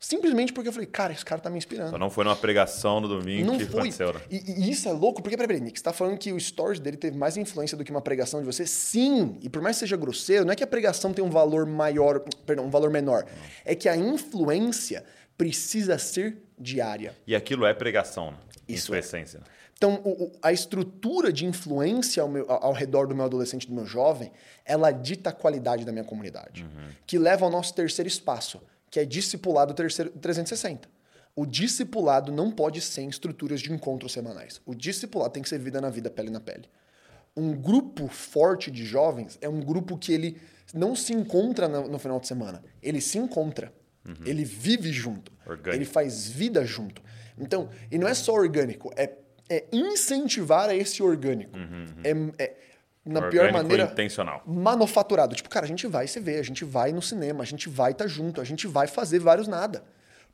Simplesmente porque eu falei, cara, esse cara tá me inspirando. Então não foi numa pregação no domingo não que foi. aconteceu, né? E, e, isso é louco, porque, peraí, Nick, você tá falando que o stories dele teve mais influência do que uma pregação de você? Sim! E por mais que seja grosseiro, não é que a pregação tem um valor maior, perdão, um valor menor. É que a influência precisa ser diária. E aquilo é pregação, né? Isso em sua é. essência. Então, o, a estrutura de influência ao, meu, ao, redor do meu adolescente, do meu jovem, ela dita a qualidade da minha comunidade. Uhum. Que leva ao nosso terceiro espaço, que é discipulado 360. O discipulado não pode ser em estruturas de encontros semanais. O discipulado tem que ser vida na vida, pele na pele. Um grupo forte de jovens é um grupo que ele não se encontra no, no final de semana. Ele se encontra. Uhum. Ele vive junto. Orgânico. Ele faz vida junto. Então, e não é só orgânico, é, é incentivar a esse orgânico. Uhum, uhum. É, é, na pior maneira. intencional. Manufaturado. Tipo, cara, a gente vai se ver, a gente vai no cinema, a gente vai estar tá junto, a gente vai fazer vários nada.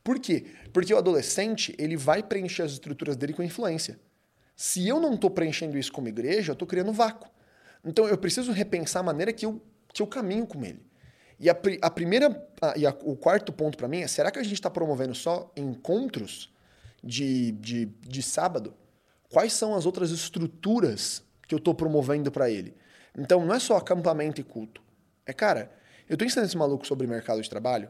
Por quê? Porque o adolescente, ele vai preencher as estruturas dele com influência. Se eu não estou preenchendo isso como igreja, eu estou criando vácuo. Então eu preciso repensar a maneira que eu, que eu caminho com ele. E a, a primeira. A, e a, o quarto ponto para mim é: será que a gente está promovendo só encontros de, de, de sábado? Quais são as outras estruturas que eu estou promovendo para ele. Então, não é só acampamento e culto. É, cara, eu estou ensinando esse maluco sobre mercado de trabalho,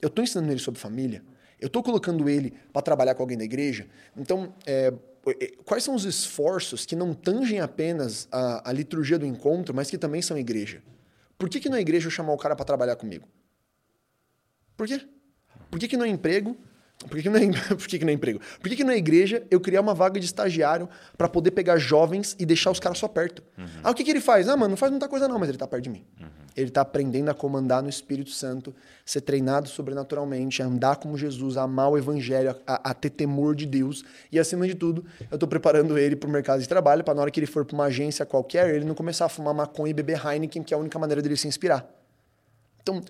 eu estou ensinando ele sobre família, eu estou colocando ele para trabalhar com alguém da igreja. Então, é, é, quais são os esforços que não tangem apenas a, a, liturgia do encontro, mas que também são igreja? Por que, que na igreja eu chamar o cara para trabalhar comigo? Por quê? Por que, que não é emprego? Por que, que, não, é, por que, que não é emprego? Por que, que na igreja eu criar uma vaga de estagiário para poder pegar jovens e deixar os caras só perto? Uhum. Ah, o que, que ele faz? Ah, mano, não faz muita coisa não, mas ele tá perto de mim. Uhum. Ele tá aprendendo a comandar no Espírito Santo, ser treinado sobrenaturalmente, a andar como Jesus, a amar o evangelho, a, a ter temor de Deus. E acima de tudo, eu tô preparando ele pro mercado de trabalho para na hora que ele for para uma agência qualquer, ele não começar a fumar maconha e beber Heineken, que é a única maneira dele se inspirar. Então,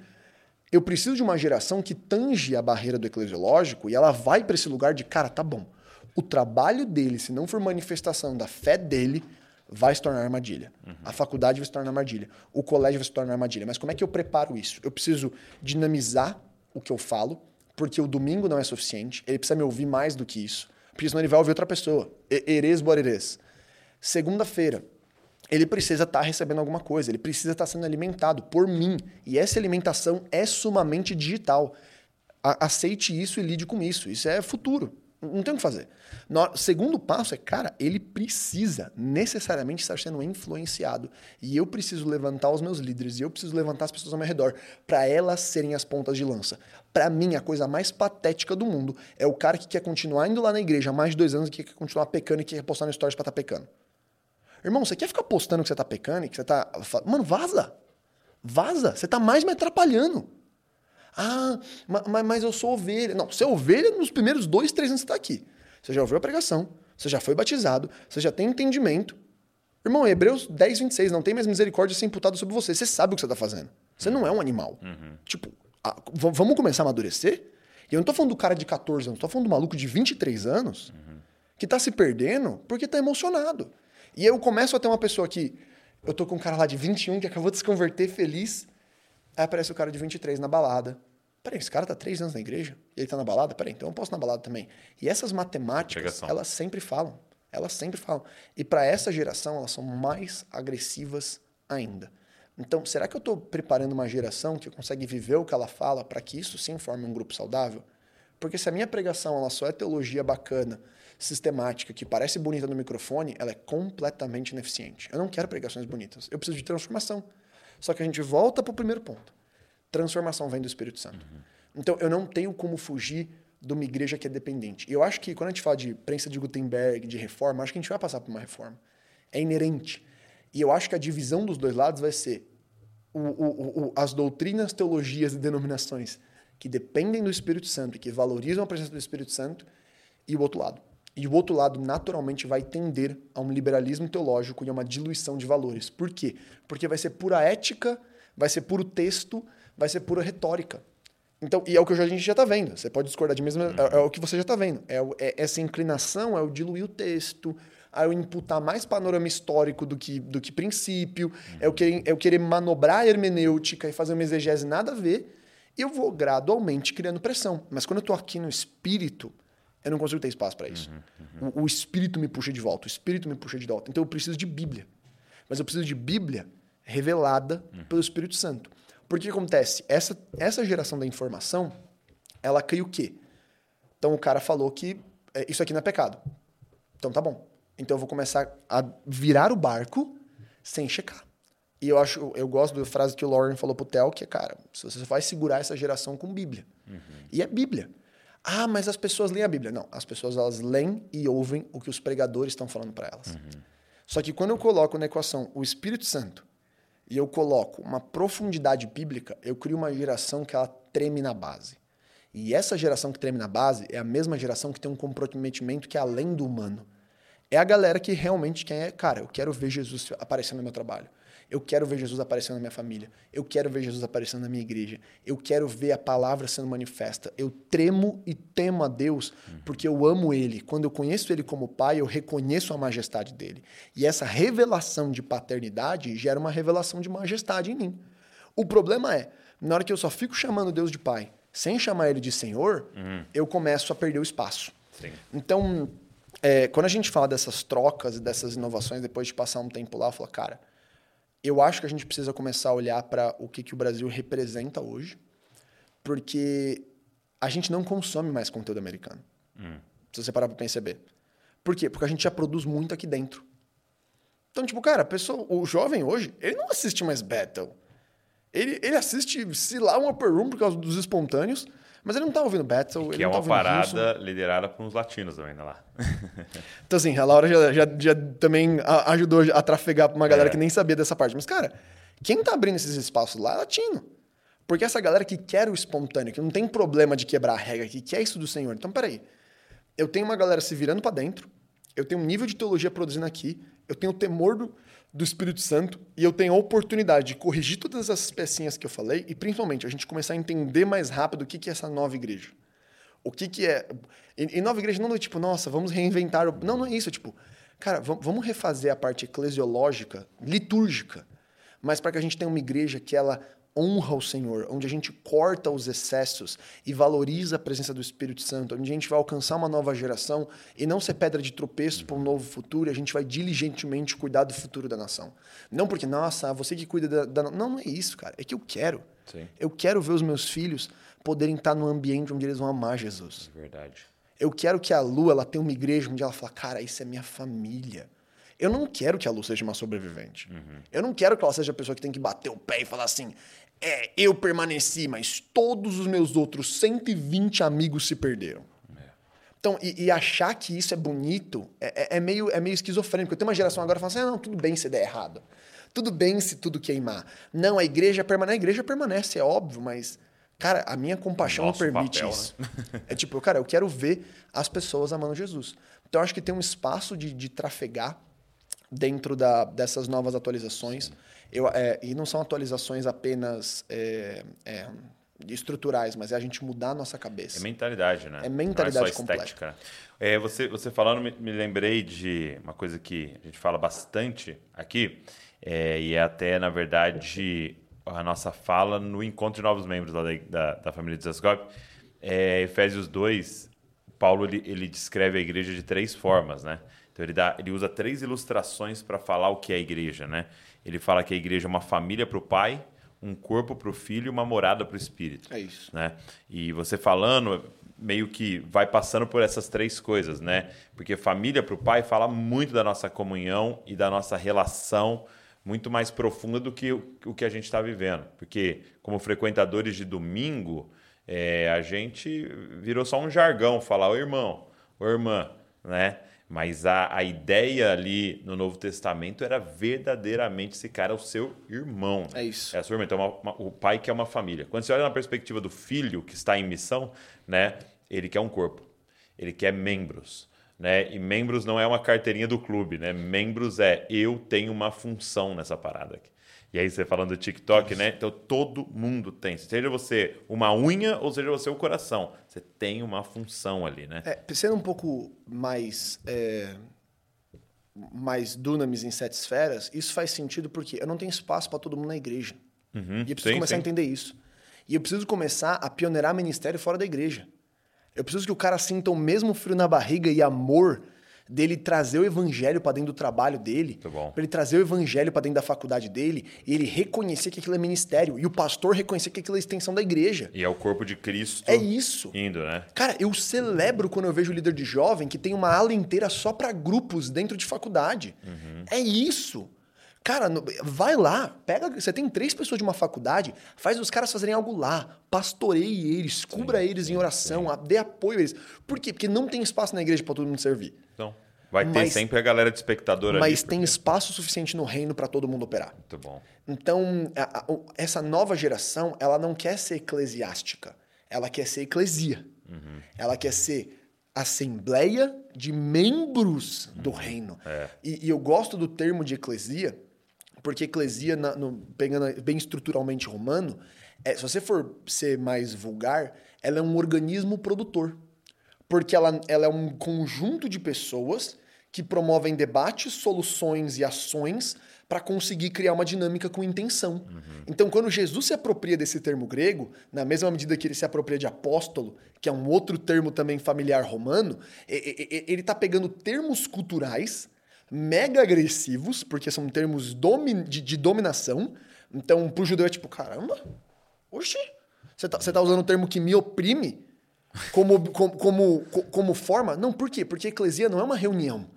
eu preciso de uma geração que tange a barreira do eclesiológico e ela vai para esse lugar de, cara, tá bom. O trabalho dele, se não for manifestação da fé dele, vai se tornar armadilha. Uhum. A faculdade vai se tornar armadilha. O colégio vai se tornar armadilha. Mas como é que eu preparo isso? Eu preciso dinamizar o que eu falo, porque o domingo não é suficiente. Ele precisa me ouvir mais do que isso. Porque senão ele vai ouvir outra pessoa. Eres boreres. Segunda-feira, ele precisa estar tá recebendo alguma coisa, ele precisa estar tá sendo alimentado por mim. E essa alimentação é sumamente digital. A aceite isso e lide com isso. Isso é futuro. Não tem o que fazer. No, segundo passo é, cara, ele precisa necessariamente estar sendo influenciado. E eu preciso levantar os meus líderes, e eu preciso levantar as pessoas ao meu redor, para elas serem as pontas de lança. Para mim, a coisa mais patética do mundo é o cara que quer continuar indo lá na igreja há mais de dois anos e que quer continuar pecando e que quer postar no stories para estar tá pecando. Irmão, você quer ficar postando que você tá pecando e que você tá. Mano, vaza. Vaza. Você tá mais me atrapalhando. Ah, mas, mas eu sou ovelha. Não, você é ovelha nos primeiros dois, três anos que você tá aqui. Você já ouviu a pregação, você já foi batizado, você já tem entendimento. Irmão, Hebreus 10, 26, não tem mais misericórdia ser imputado sobre você. Você sabe o que você está fazendo. Você não é um animal. Tipo, a- vamos começar a amadurecer? E eu não tô falando do cara de 14 anos, tô falando do maluco de 23 anos que tá se perdendo porque tá emocionado. E eu começo a ter uma pessoa que. Eu tô com um cara lá de 21 que acabou de se converter feliz. Aí aparece o cara de 23 na balada. Peraí, esse cara tá três anos na igreja e ele tá na balada? Peraí, então eu posso na balada também. E essas matemáticas, Pegação. elas sempre falam. Elas sempre falam. E para essa geração, elas são mais agressivas ainda. Então, será que eu estou preparando uma geração que consegue viver o que ela fala para que isso sim forme um grupo saudável? Porque se a minha pregação ela só é teologia bacana, sistemática, que parece bonita no microfone, ela é completamente ineficiente. Eu não quero pregações bonitas. Eu preciso de transformação. Só que a gente volta para o primeiro ponto. Transformação vem do Espírito Santo. Então, eu não tenho como fugir de uma igreja que é dependente. E eu acho que quando a gente fala de prensa de Gutenberg, de reforma, acho que a gente vai passar por uma reforma. É inerente. E eu acho que a divisão dos dois lados vai ser o- o- o- as doutrinas, teologias e denominações que dependem do Espírito Santo e que valorizam a presença do Espírito Santo e o outro lado. E o outro lado, naturalmente, vai tender a um liberalismo teológico e a uma diluição de valores. Por quê? Porque vai ser pura ética, vai ser puro texto, vai ser pura retórica. Então, e é o que a gente já está vendo. Você pode discordar de mas é, é o que você já está vendo. É, é essa inclinação, é o diluir o texto, é o imputar mais panorama histórico do que, do que princípio, é, o querer, é o querer manobrar a hermenêutica e fazer uma exegese nada a ver. Eu vou gradualmente criando pressão. Mas quando eu estou aqui no espírito, eu não consigo ter espaço para isso. O, o espírito me puxa de volta, o espírito me puxa de volta. Então eu preciso de Bíblia. Mas eu preciso de Bíblia revelada pelo Espírito Santo. Porque o que acontece? Essa, essa geração da informação, ela cria o quê? Então o cara falou que é, isso aqui não é pecado. Então tá bom. Então eu vou começar a virar o barco sem checar. E eu acho, eu gosto da frase que o Lauren falou pro Theo, que é, cara, você só vai segurar essa geração com Bíblia. E é Bíblia. Ah, mas as pessoas leem a Bíblia. Não, as pessoas elas leem e ouvem o que os pregadores estão falando para elas. Só que quando eu coloco na equação o Espírito Santo e eu coloco uma profundidade bíblica, eu crio uma geração que ela treme na base. E essa geração que treme na base é a mesma geração que tem um comprometimento que é além do humano. É a galera que realmente quer, cara, eu quero ver Jesus aparecendo no meu trabalho. Eu quero ver Jesus aparecendo na minha família. Eu quero ver Jesus aparecendo na minha igreja. Eu quero ver a palavra sendo manifesta. Eu tremo e temo a Deus porque eu amo Ele. Quando eu conheço Ele como Pai, eu reconheço a majestade dele. E essa revelação de paternidade gera uma revelação de majestade em mim. O problema é, na hora que eu só fico chamando Deus de Pai, sem chamar Ele de Senhor, eu começo a perder o espaço. Sim. Então, é, quando a gente fala dessas trocas e dessas inovações, depois de passar um tempo lá, eu falo, cara, eu acho que a gente precisa começar a olhar para o que, que o Brasil representa hoje, porque a gente não consome mais conteúdo americano. Se você parar para perceber. Por quê? Porque a gente já produz muito aqui dentro. Então, tipo, cara, a pessoa, o jovem hoje, ele não assiste mais Battle. Ele, ele assiste, se lá, um Upper Room por causa dos espontâneos, mas ele não tá ouvindo Battle, ele Que é tá uma Wilson. parada liderada por uns latinos também, né, lá. Então, assim, a Laura já, já, já também ajudou a trafegar pra uma galera É. que nem sabia dessa parte. Mas, cara, quem tá abrindo esses espaços lá é latino. Porque essa galera que quer o espontâneo, que não tem problema de quebrar a regra, que quer isso do Senhor. Então, peraí. Eu tenho uma galera se virando pra dentro, eu tenho um nível de teologia produzindo aqui, eu tenho o temor do, do Espírito Santo e eu tenho a oportunidade de corrigir todas essas pecinhas que eu falei e, principalmente, a gente começar a entender mais rápido o que, que é essa nova igreja. O que que é... E, e nova igreja não é tipo, nossa, vamos reinventar... o- Não, não é isso. É tipo, cara, vam- vamos refazer a parte eclesiológica, litúrgica, mas para que a gente tenha uma igreja que ela honra o Senhor, onde a gente corta os excessos e valoriza a presença do Espírito Santo, onde a gente vai alcançar uma nova geração e não ser pedra de tropeço para um novo futuro, e a gente vai diligentemente cuidar do futuro da nação. Não porque, nossa, você que cuida da... da... Não, não é isso, cara. É que eu quero. Sim. Eu quero ver os meus filhos poderem estar num ambiente onde eles vão amar Jesus. Verdade. Eu quero que a Lu ela tenha uma igreja onde ela fala, cara, isso é minha família. Eu não quero que a Lu seja uma sobrevivente. Eu não quero que ela seja a pessoa que tem que bater o pé e falar assim, é, eu permaneci, mas todos os meus outros 120 amigos se perderam. Então, e, e achar que isso é bonito é, é- é meio, é meio esquizofrênico. Eu tenho uma geração agora que fala assim: ah, não, tudo bem se der errado. Tudo bem se tudo queimar. Não, a igreja permanece. A igreja permanece, é óbvio, mas, cara, a minha compaixão Nosso não permite papel, isso. É tipo, cara, eu quero ver as pessoas amando Jesus. Então, eu acho que tem um espaço de, de trafegar dentro da, dessas novas atualizações. Eu, é, e não são atualizações apenas é, é, estruturais, mas é a gente mudar a nossa cabeça. É mentalidade, né? É mentalidade não é só estética. É, você, você falando, me, me, lembrei de uma coisa que a gente fala bastante aqui, é, e é até, na verdade, a nossa fala no encontro de novos membros da, da, da família de Zascope. É, Efésios 2, Paulo ele, ele, descreve a igreja de três formas, né? Então ele, dá, ele usa três ilustrações para falar o que é a igreja, né? Ele fala que a igreja é uma família para o pai, um corpo para o filho e uma morada para o espírito. É isso. Né? E você falando, meio que vai passando por essas três coisas, né? Porque família para o pai fala muito da nossa comunhão e da nossa relação muito mais profunda do que o que a gente está vivendo. Porque, como frequentadores de domingo, é, a gente virou só um jargão falar, ô irmão, ô irmã, né? Mas a, a ideia ali no Novo Testamento era verdadeiramente esse cara é o seu irmão. É isso. É a sua irmã. Então, uma, uma, o pai que é uma família. Quando você olha na perspectiva do filho que está em missão, né, ele quer um corpo, ele quer membros. Né? E membros não é uma carteirinha do clube, né? Membros é eu tenho uma função nessa parada aqui. E aí você falando do TikTok, né? Então todo mundo tem. Seja você uma unha ou seja você o coração. Você tem uma função ali, né? É, sendo um pouco mais. É, mais dunamis em sete esferas, isso faz sentido porque eu não tenho espaço para todo mundo na igreja. Uhum, e eu preciso sim, começar sim. a entender isso. E eu preciso começar a pioneirar ministério fora da igreja. Eu preciso que o cara sinta o mesmo frio na barriga e amor dele trazer o evangelho para dentro do trabalho dele, para ele trazer o evangelho para dentro da faculdade dele, e ele reconhecer que aquilo é ministério, e o pastor reconhecer que aquilo é extensão da igreja. E é o corpo de Cristo. É isso. Indo, né? Cara, eu celebro quando eu vejo líder de jovem que tem uma ala inteira só para grupos dentro de faculdade. Uhum. É isso. Cara, vai lá, pega. Você tem três pessoas de uma faculdade, faz os caras fazerem algo lá, pastoreie eles, cubra sim, eles sim, em oração, sim. dê apoio a eles. Por quê? Porque não tem espaço na igreja para todo mundo servir. Então, vai ter mas, sempre a galera de espectador mas ali. Mas tem espaço suficiente no reino para todo mundo operar. Muito bom. Então, a, a, essa nova geração, ela não quer ser eclesiástica, ela quer ser eclesia. Uhum. Ela quer ser assembleia de membros do Uhum. reino. É. E, e eu gosto do termo de eclesia, porque eclesia, na, no, pegando bem estruturalmente romano, é, se você for ser mais vulgar, ela é um organismo produtor. Porque ela, ela é um conjunto de pessoas que promovem debates, soluções e ações para conseguir criar uma dinâmica com intenção. Uhum. Então, quando Jesus se apropria desse termo grego, na mesma medida que ele se apropria de apóstolo, que é um outro termo também familiar romano, ele está pegando termos culturais mega agressivos, porque são termos domi de, de, dominação. Então, pro judeu é tipo, caramba, oxi, você tá, você tá usando um termo que me oprime como, como, como, como forma? Não, por quê? Porque a eclesia não é uma reunião.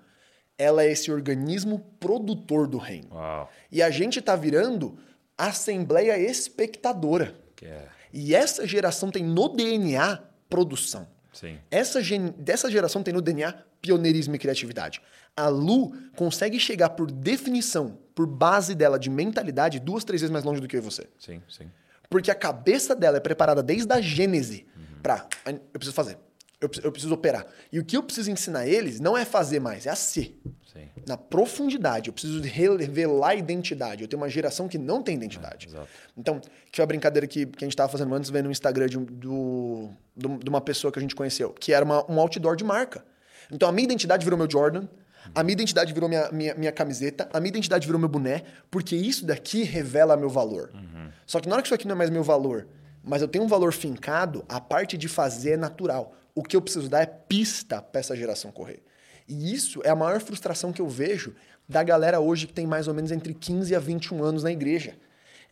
Ela é esse organismo produtor do reino. Uau. E a gente tá virando assembleia espectadora. É. E essa geração tem no DNA produção. Sim. Essa gen dessa geração tem no DNA pioneirismo e criatividade. A Lu consegue chegar por definição, por base dela de mentalidade, duas, três vezes mais longe do que eu e você. Sim, sim. Porque a cabeça dela é preparada desde a gênese para eu preciso fazer, eu, eu, preciso operar. E o que eu preciso ensinar eles não é fazer mais, é a ser. Sim. Na profundidade, eu preciso revelar a identidade. Eu tenho uma geração que não tem identidade. É, então, que foi a brincadeira que, que a gente estava fazendo antes, vendo no Instagram de, do, de uma pessoa que a gente conheceu, que era uma, um outdoor de marca. Então, a minha identidade virou meu Jordan, a minha identidade virou minha, minha, minha, camiseta, a minha identidade virou meu boné, porque isso daqui revela meu valor. Uhum. Só que na hora que isso aqui não é mais meu valor, mas eu tenho um valor fincado, a parte de fazer é natural. O que eu preciso dar é pista para essa geração correr. E isso é a maior frustração que eu vejo da galera hoje que tem mais ou menos entre 15 a 21 anos na igreja.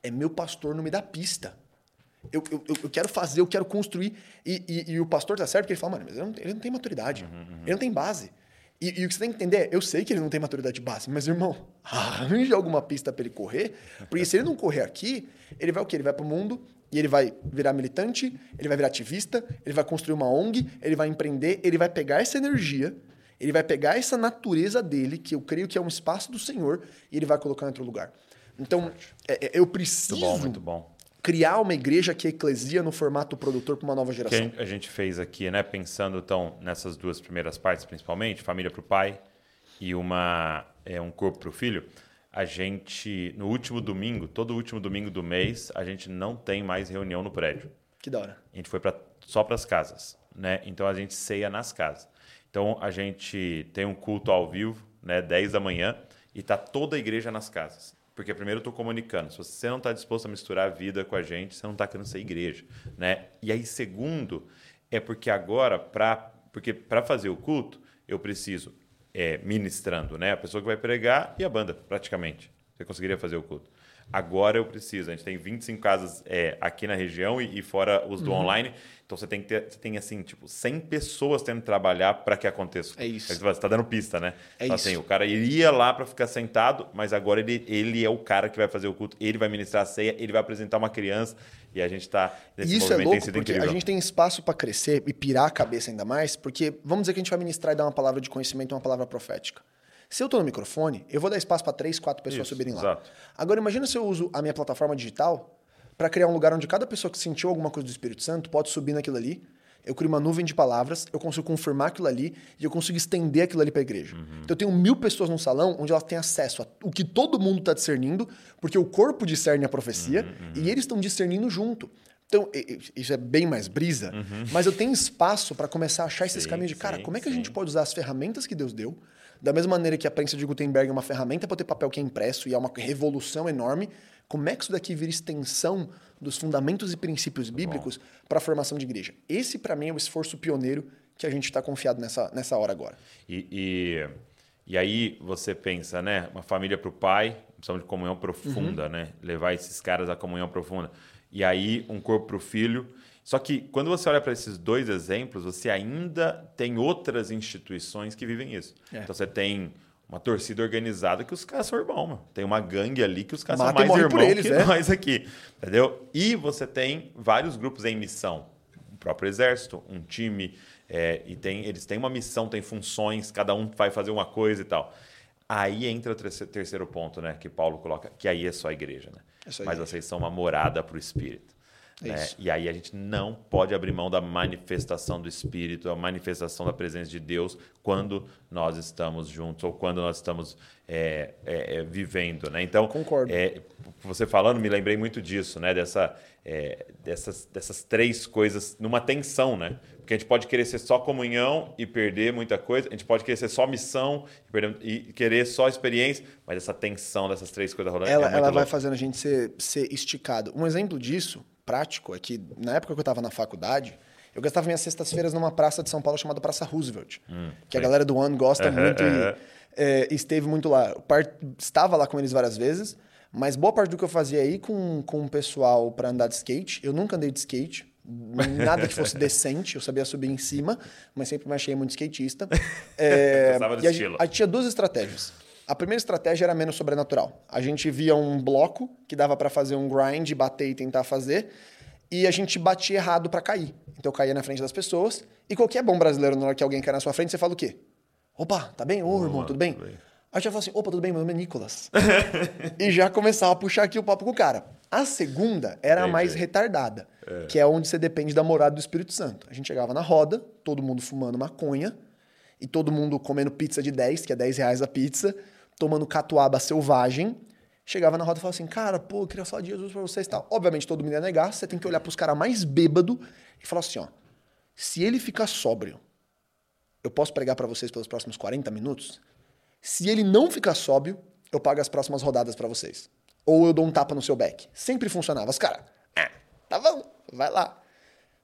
É meu pastor não me dá pista. Eu, eu, eu quero fazer, eu quero construir. E, e, e, o pastor tá certo porque ele fala, mano, mas ele não, ele não tem maturidade. Uhum, uhum. Ele não tem base. E, e, o que você tem que entender é, eu sei que ele não tem maturidade de base, mas, irmão, arranje alguma pista para ele correr, porque se ele não correr aqui, ele vai o quê? Ele vai pro mundo e ele vai virar militante, ele vai virar ativista, ele vai construir uma ONG, ele vai empreender, ele vai pegar essa energia, ele vai pegar essa natureza dele, que eu creio que é um espaço do Senhor, e ele vai colocar em outro lugar. Então, é, eu preciso muito bom, muito bom. criar uma igreja que é eclesia no formato produtor para uma nova geração. Que a gente fez aqui, né? Pensando então nessas duas primeiras partes, principalmente, família para o pai e uma é, um corpo para o filho, a gente, no último domingo, todo último domingo do mês, a gente não tem mais reunião no prédio. Que da hora. A gente foi pra, só para as casas, né? Então a gente ceia nas casas. Então a gente tem um culto ao vivo, né? 10 da manhã, e tá toda a igreja nas casas. Porque primeiro eu estou comunicando, se você não está disposto a misturar a vida com a gente, você não está querendo ser igreja, né? E aí segundo é porque agora para porque para fazer o culto eu preciso é, ministrando, né? A pessoa que vai pregar e a banda, praticamente. Você conseguiria fazer o culto. Agora eu preciso. A gente tem 25 casas é, aqui na região e, e fora os do uhum. online. Então você tem que ter, você tem assim, tipo, 100 pessoas tendo que trabalhar para que aconteça. É isso. Você está dando pista, né? É então, assim, isso. O cara iria lá para ficar sentado, mas agora ele, ele é o cara que vai fazer o culto, ele vai ministrar a ceia, ele vai apresentar uma criança e a gente está Isso é louco porque incrível. a gente tem espaço para crescer e pirar a cabeça ainda mais, porque vamos dizer que a gente vai ministrar e dar uma palavra de conhecimento, uma palavra profética. Se eu estou no microfone, eu vou dar espaço para três, quatro pessoas Isso, subirem lá. Exato. Agora, imagina se eu uso a minha plataforma digital para criar um lugar onde cada pessoa que sentiu alguma coisa do Espírito Santo pode subir naquilo ali. Eu crio uma nuvem de palavras, eu consigo confirmar aquilo ali e eu consigo estender aquilo ali para a igreja. Uhum. Então eu tenho mil pessoas num salão onde elas têm acesso a o que todo mundo está discernindo, porque o corpo discerne a profecia uhum, uhum. e eles estão discernindo junto. Então, isso é bem mais brisa, uhum. mas eu tenho espaço para começar a achar esses sim, caminhos de, cara, sim, como é que sim. a gente pode usar as ferramentas que Deus deu da mesma maneira que a prensa de Gutenberg é uma ferramenta para ter papel que é impresso e é uma revolução enorme, como é que isso daqui vira extensão dos fundamentos e princípios bíblicos para a formação de igreja? Esse, para mim, é o esforço pioneiro que a gente está confiado nessa, nessa hora agora. E, e, e, aí você pensa, né? Uma família para o pai, precisamos de comunhão profunda, uhum. né? Levar esses caras à comunhão profunda. E aí um corpo para o filho só que quando você olha para esses dois exemplos, você ainda tem outras instituições que vivem isso. É. Então você tem uma torcida organizada que os caras são irmãos, mano. Tem uma gangue ali que os caras Mata são mais irmãos eles, que é? nós aqui. Entendeu? E você tem vários grupos em missão. O próprio exército, um time, é, e tem, eles têm uma missão, têm funções, cada um vai fazer uma coisa e tal. Aí entra o terceiro ponto, né? Que Paulo coloca, que aí é só a igreja, né? É Mas igreja. vocês são uma morada para o Espírito. Né? E aí a gente não pode abrir mão da manifestação do Espírito, a manifestação da presença de Deus quando nós estamos juntos ou quando nós estamos é, é, é vivendo. Né? Então, Concordo. É, você falando, me lembrei muito disso, né? Dessa, é, dessas, dessas três coisas numa tensão, né? Porque a gente pode querer ser só comunhão e perder muita coisa, a gente pode querer ser só missão e, perder, e querer só experiência, mas essa tensão dessas três coisas rolando. Ela, ela vai fazendo a gente ser, ser esticado. Um exemplo disso prático é que, na época que eu estava na faculdade, eu gastava minhas sextas-feiras numa praça de São Paulo chamada Praça Roosevelt, hum, que a galera do One gosta muito e é, esteve muito lá. Part... Estava lá com eles várias vezes, mas boa parte do que eu fazia aí com, com o pessoal para andar de skate, eu nunca andei de skate, nada que fosse decente, eu sabia subir em cima, mas sempre me achei muito skatista. É, e a, gente, a gente tinha duas estratégias. A primeira estratégia era menos sobrenatural. A gente via um bloco que dava para fazer um grind, bater e tentar fazer, e a gente batia errado para cair. Então eu caía na frente das pessoas, e qualquer bom brasileiro, na hora que alguém cai na sua frente, você fala o quê? Opa, tá bem? Ô, irmão, tudo bem? Tudo bem. Aí já fala assim, opa, tudo bem, meu nome é Nicolas. e já começava a puxar aqui o papo com o cara. A segunda era a mais retardada, é. que é onde você depende da morada do Espírito Santo. A gente chegava na roda, todo mundo fumando maconha, e todo mundo comendo pizza de 10, que é 10 reais a pizza, tomando catuaba selvagem, chegava na roda e falava assim, cara, pô, eu queria falar de Jesus pra vocês e tal. Obviamente todo mundo ia negar, você tem que olhar pros caras mais bêbado e falar assim, ó, se ele ficar sóbrio, eu posso pregar para vocês pelos próximos 40 minutos? Se ele não ficar sóbrio, eu pago as próximas rodadas para vocês. Ou eu dou um tapa no seu back. Sempre funcionava. Os caras, ah, tá bom, vai lá.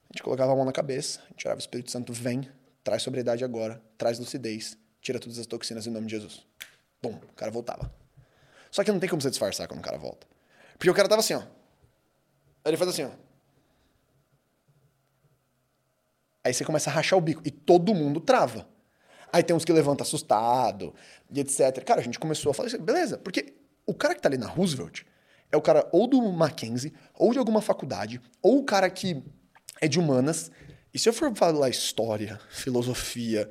A gente colocava a mão na cabeça, a gente tirava o Espírito Santo, vem, traz sobriedade agora, traz lucidez, tira todas as toxinas em nome de Jesus. Bom, o cara voltava. Só que não tem como você disfarçar quando o cara volta. Porque o cara tava assim, ó. Aí ele faz assim, ó. Aí você começa a rachar o bico. E todo mundo trava. Aí tem uns que levanta assustado e etc. Cara, a gente começou a falar assim, beleza. Porque o cara que tá ali na Roosevelt é o cara ou do Mackenzie, ou de alguma faculdade, ou o cara que é de humanas. E se eu for falar história, filosofia,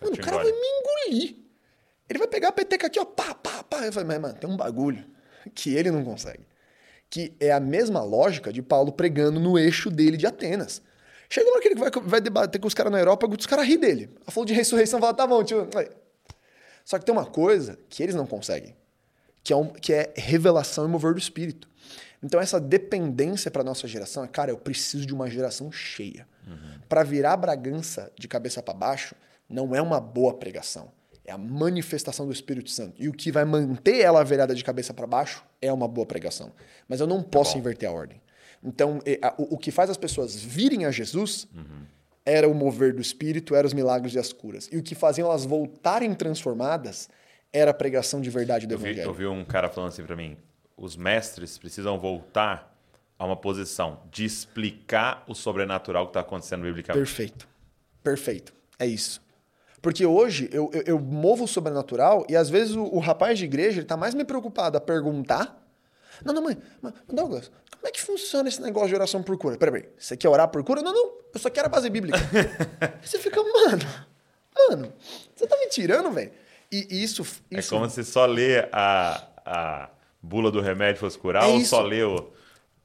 mano, o cara vai me engolir. Ele vai pegar a peteca aqui, ó, pá, pá, pá. Eu falei, mas, mano, tem um bagulho que ele não consegue. Que é a mesma lógica de Paulo pregando no eixo dele de Atenas. Chega uma hora que ele vai, vai debater com os caras na Europa, os caras ri dele. Ela falou de ressurreição, fala, tá bom, tio. Só que tem uma coisa que eles não conseguem, que é, um, que é revelação e mover do espírito. Então essa dependência para nossa geração é, cara, eu preciso de uma geração cheia. Uhum. Para virar Bragança de cabeça para baixo, não é uma boa pregação. É a manifestação do Espírito Santo. E o que vai manter ela virada de cabeça para baixo é uma boa pregação. Mas eu não posso inverter a ordem. Então, o que faz as pessoas virem a Jesus uhum. era o mover do Espírito, eram os milagres e as curas. E o que faziam elas voltarem transformadas era a pregação de verdade do eu vi, Evangelho. Eu vi um cara falando assim para mim: os mestres precisam voltar a uma posição de explicar o sobrenatural que está acontecendo biblicamente. Perfeito. Perfeito. É isso. Porque hoje eu, eu, eu movo o sobrenatural e às vezes o, o rapaz de igreja está mais me preocupado a perguntar. Não, não, mãe, Douglas, como é que funciona esse negócio de oração por cura? Peraí, peraí, você quer orar por cura? Não, não, eu só quero a base bíblica. você fica, mano, mano, você tá me tirando, velho. E isso, é isso. É como se só ler a, a bula do remédio fosse curar é ou isso. só ler o,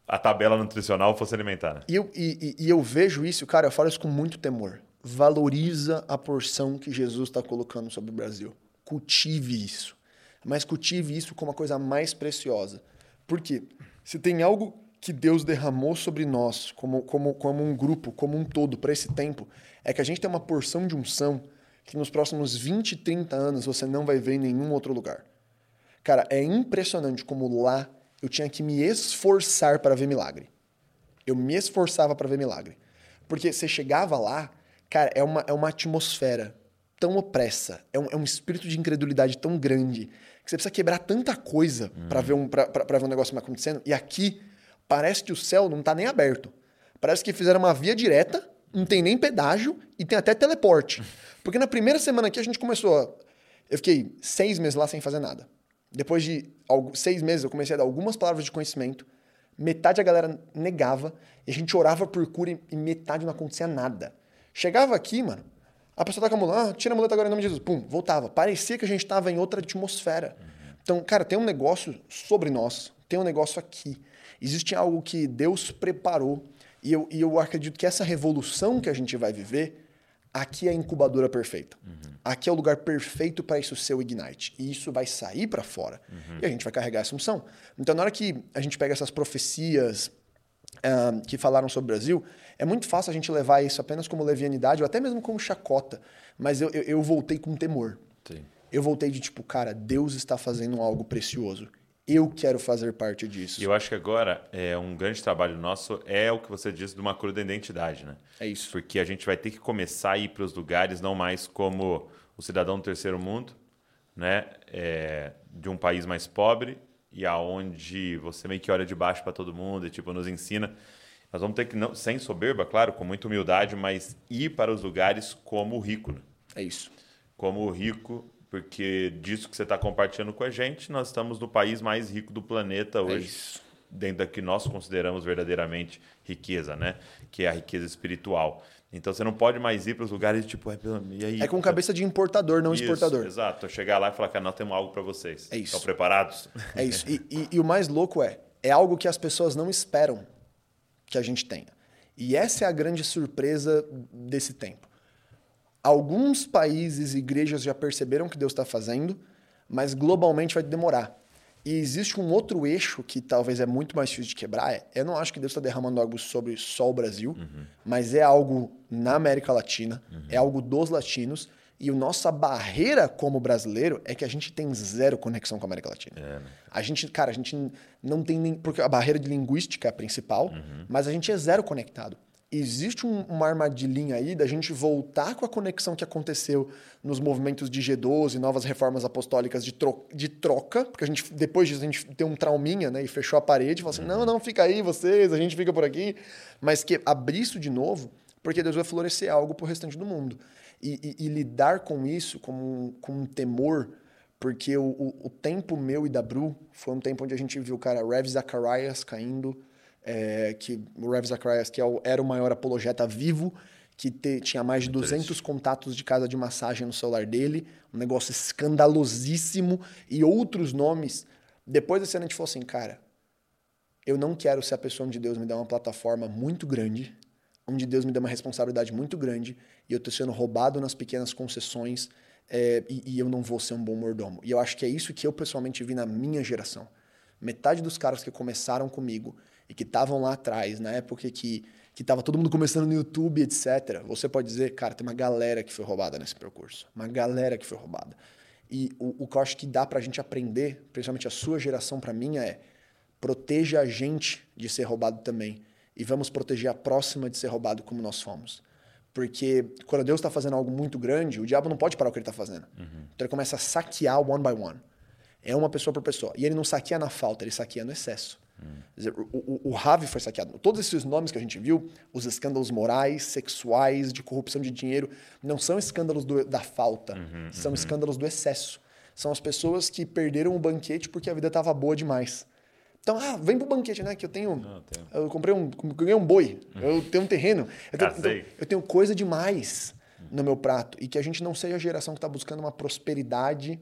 a tabela nutricional fosse alimentar. Né? E, eu, e, e eu vejo isso, cara, eu falo isso com muito temor valoriza a porção que Jesus está colocando sobre o Brasil. Cultive isso. Mas cultive isso como a coisa mais preciosa. Por quê? Se tem algo que Deus derramou sobre nós, como, como, como um grupo, como um todo, para esse tempo, é que a gente tem uma porção de unção que nos próximos 20, 30 anos você não vai ver em nenhum outro lugar. Cara, é impressionante como lá eu tinha que me esforçar para ver milagre. Eu me esforçava para ver milagre. Porque você chegava lá, Cara, é uma, é uma atmosfera tão opressa, é um, é um espírito de incredulidade tão grande, que você precisa quebrar tanta coisa hum. para ver, um, pra, pra, ver um negócio acontecendo. E aqui, parece que o céu não tá nem aberto. Parece que fizeram uma via direta, não tem nem pedágio e tem até teleporte. Porque na primeira semana aqui a gente começou. Eu fiquei seis meses lá sem fazer nada. Depois de seis meses eu comecei a dar algumas palavras de conhecimento. Metade a galera negava. E a gente orava por cura e metade não acontecia nada. Chegava aqui, mano, a pessoa tá com a muleta, ah, tira a muleta agora em nome de Jesus. Pum, voltava. Parecia que a gente estava em outra atmosfera. Então, cara, tem um negócio sobre nós, tem um negócio aqui. Existe algo que Deus preparou. E eu, e eu acredito que essa revolução que a gente vai viver, aqui é a incubadora perfeita. Uhum. Aqui é o lugar perfeito para isso ser o Ignite. E isso vai sair para fora. Uhum. E a gente vai carregar essa unção. Então, na hora que a gente pega essas profecias uh, que falaram sobre o Brasil, é muito fácil a gente levar isso apenas como levianidade ou até mesmo como chacota. Mas eu, eu, eu voltei com temor. Sim. Eu voltei de tipo, cara, Deus está fazendo algo precioso. Eu quero fazer parte disso. Eu acho que agora é um grande trabalho nosso é o que você disse de uma cura da identidade, né? É isso. Porque a gente vai ter que começar a ir para os lugares não mais como o cidadão do terceiro mundo, né? É, de um país mais pobre e aonde você meio que olha de baixo para todo mundo e tipo nos ensina nós vamos ter que, não, sem soberba, claro, com muita humildade, mas ir para os lugares como o rico. Né? É isso. Como o rico, porque disso que você está compartilhando com a gente, nós estamos no país mais rico do planeta é hoje. É. Dentro da que nós consideramos verdadeiramente riqueza, né? Que é a riqueza espiritual. Então você não pode mais ir para os lugares tipo, é, e aí? É com cabeça de importador, não isso, exportador. Exato. Chegar lá e falar, que nós temos algo para vocês. É isso. Estão preparados? É isso. E, e, e o mais louco é, é algo que as pessoas não esperam que a gente tenha. E essa é a grande surpresa desse tempo. Alguns países e igrejas já perceberam o que Deus está fazendo, mas globalmente vai demorar. E existe um outro eixo que talvez é muito mais difícil de quebrar. É, eu não acho que Deus está derramando algo sobre só o Brasil, uhum. mas é algo na América Latina, uhum. é algo dos latinos. E a nossa barreira como brasileiro é que a gente tem zero conexão com a América Latina. É, né? A gente, cara, a gente não tem nem. Porque a barreira de linguística é a principal, uhum. mas a gente é zero conectado. Existe um, uma armadilhinha aí da gente voltar com a conexão que aconteceu nos movimentos de G12, novas reformas apostólicas de, tro de troca, porque a gente, depois disso, a gente tem um trauminha, né? E fechou a parede falou assim: não, não, fica aí vocês, a gente fica por aqui. Mas que abrir isso de novo, porque Deus vai florescer algo pro restante do mundo e, e, e lidar com isso com, com um temor, porque o, o, o, tempo meu e da Bru foi um tempo onde a gente viu o cara Rev Zacharias caindo, é, que o Rev Zacharias, que é era o maior apologeta vivo, que te, tinha mais de 200 contatos de casa de massagem no celular dele, um negócio escandalosíssimo, e outros nomes. Depois da cena, a gente falou assim, cara, eu não quero ser a pessoa onde Deus me dá uma plataforma muito grande onde Deus me deu uma responsabilidade muito grande e eu estou sendo roubado nas pequenas concessões é, e, e eu não vou ser um bom mordomo. E eu acho que é isso que eu pessoalmente vi na minha geração. Metade dos caras que começaram comigo e que estavam lá atrás, na época que que estava todo mundo começando no YouTube, etc. Você pode dizer, cara, tem uma galera que foi roubada nesse percurso. Uma galera que foi roubada. E o, o que eu acho que dá pra gente aprender, principalmente a sua geração pra mim, é proteja a gente de ser roubado também. E vamos proteger a próxima de ser roubado como nós fomos. Porque quando Deus está fazendo algo muito grande, o diabo não pode parar o que ele está fazendo. Uhum. Então ele começa a saquear one by one. É uma pessoa por pessoa. E ele não saqueia na falta, ele saqueia no excesso. Dizer, o, o, o Ravi foi saqueado. Todos esses nomes que a gente viu, os escândalos morais, sexuais, de corrupção de dinheiro, não são escândalos do, da falta, uhum, são uhum. escândalos do excesso. São as pessoas que perderam o banquete porque a vida estava boa demais. Então, ah, vem pro banquete, né? Que eu tenho. Não, tenho. Eu comprei um. Ganhei um boi. Uhum. Eu tenho um terreno. Eu tenho, então, eu tenho coisa demais no meu prato. E que a gente não seja a geração que está buscando uma prosperidade,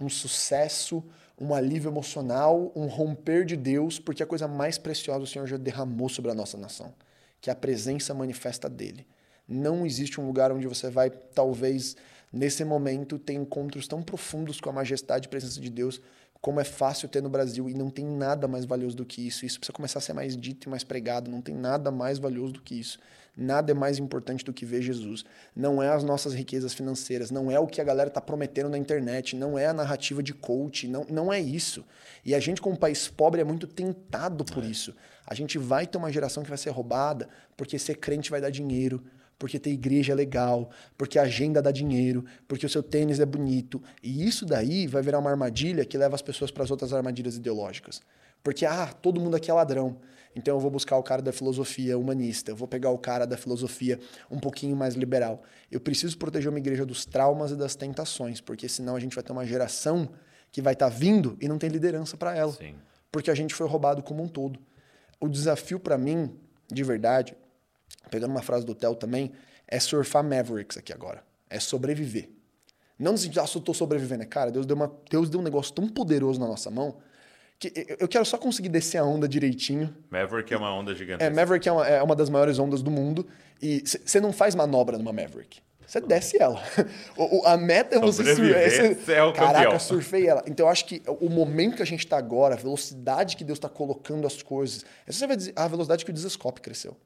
um sucesso, um alívio emocional, um romper de Deus, porque a coisa mais preciosa o Senhor já derramou sobre a nossa nação, que é a presença manifesta dele. Não existe um lugar onde você vai, talvez, nesse momento, ter encontros tão profundos com a majestade e presença de Deus, como é fácil ter no Brasil, e não tem nada mais valioso do que isso. Isso precisa começar a ser mais dito e mais pregado, não tem nada mais valioso do que isso. Nada é mais importante do que ver Jesus. Não é as nossas riquezas financeiras, não é o que a galera está prometendo na internet, não é a narrativa de coach, não, não é isso. E a gente, como país pobre, é muito tentado por é. isso. A gente vai ter uma geração que vai ser roubada porque ser crente vai dar dinheiro, porque ter igreja é legal, porque a agenda dá dinheiro, porque o seu tênis é bonito. E isso daí vai virar uma armadilha que leva as pessoas para as outras armadilhas ideológicas. Porque, ah, todo mundo aqui é ladrão. Então eu vou buscar o cara da filosofia humanista, eu vou pegar o cara da filosofia um pouquinho mais liberal. Eu preciso proteger uma igreja dos traumas e das tentações, porque senão a gente vai ter uma geração que vai estar tá vindo e não tem liderança para ela. Sim. Porque a gente foi roubado como um todo. O desafio para mim, de verdade, pegando uma frase do Theo também, é surfar Mavericks aqui agora. É sobreviver. Não no sentido, ah, eu tô sobrevivendo. É, cara, Deus deu, uma, Deus deu um negócio tão poderoso na nossa mão que eu quero só conseguir descer a onda direitinho. Maverick é uma onda gigantesca. É, Maverick é uma, é uma das maiores ondas do mundo. E você não faz manobra numa Maverick. Você desce ela. O, a meta é você surfar. É o Caraca, campeão. surfei ela. Então eu acho que o momento que a gente está agora, a velocidade que Deus está colocando as coisas. Você vai dizer, a velocidade que o Desescope cresceu.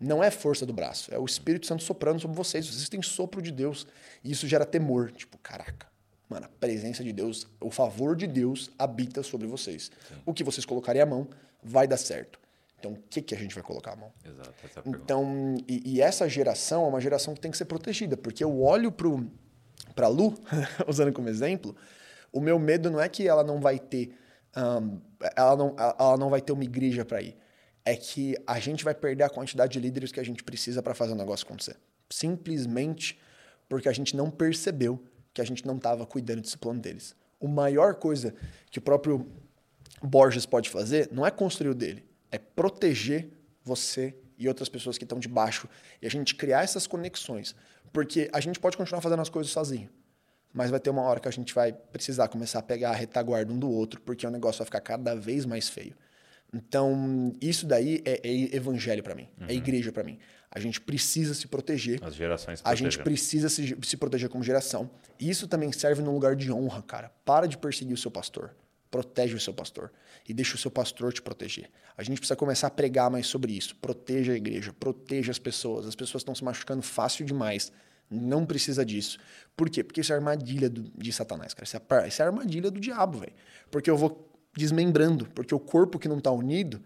Não é força do braço, é o Espírito Santo soprando sobre vocês. Vocês têm sopro de Deus. E isso gera temor. Tipo, caraca, Mano, a presença de Deus, o favor de Deus habita sobre vocês. Sim. O que vocês colocarem a mão vai dar certo. Então, o que, que a gente vai colocar a mão? Exato, essa é então, e, e, essa geração é uma geração que tem que ser protegida, porque eu olho para a Lu, usando como exemplo, o meu medo não é que ela não vai ter, um, ela, não, ela não vai ter uma igreja para ir. É que a gente vai perder a quantidade de líderes que a gente precisa para fazer o negócio acontecer. Simplesmente porque a gente não percebeu que a gente não estava cuidando desse plano deles. A maior coisa que o próprio Borges pode fazer não é construir o dele, é proteger você e outras pessoas que estão debaixo e a gente criar essas conexões. Porque a gente pode continuar fazendo as coisas sozinho, mas vai ter uma hora que a gente vai precisar começar a pegar a retaguarda um do outro, porque o negócio vai ficar cada vez mais feio. Então, isso daí é, é evangelho para mim, é uhum. é igreja para mim. A gente precisa se proteger. As gerações A gente precisa se, se proteger como geração. E isso também serve num lugar de honra, cara. Para de perseguir o seu pastor. Protege o seu pastor. E deixa o seu pastor te proteger. A gente precisa começar a pregar mais sobre isso. Proteja a igreja, proteja as pessoas. As pessoas estão se machucando fácil demais. Não precisa disso. Por quê? Porque isso é armadilha do, de Satanás, cara. Isso é, isso é armadilha do diabo, velho. Porque eu vou desmembrando. Porque o corpo que não está unido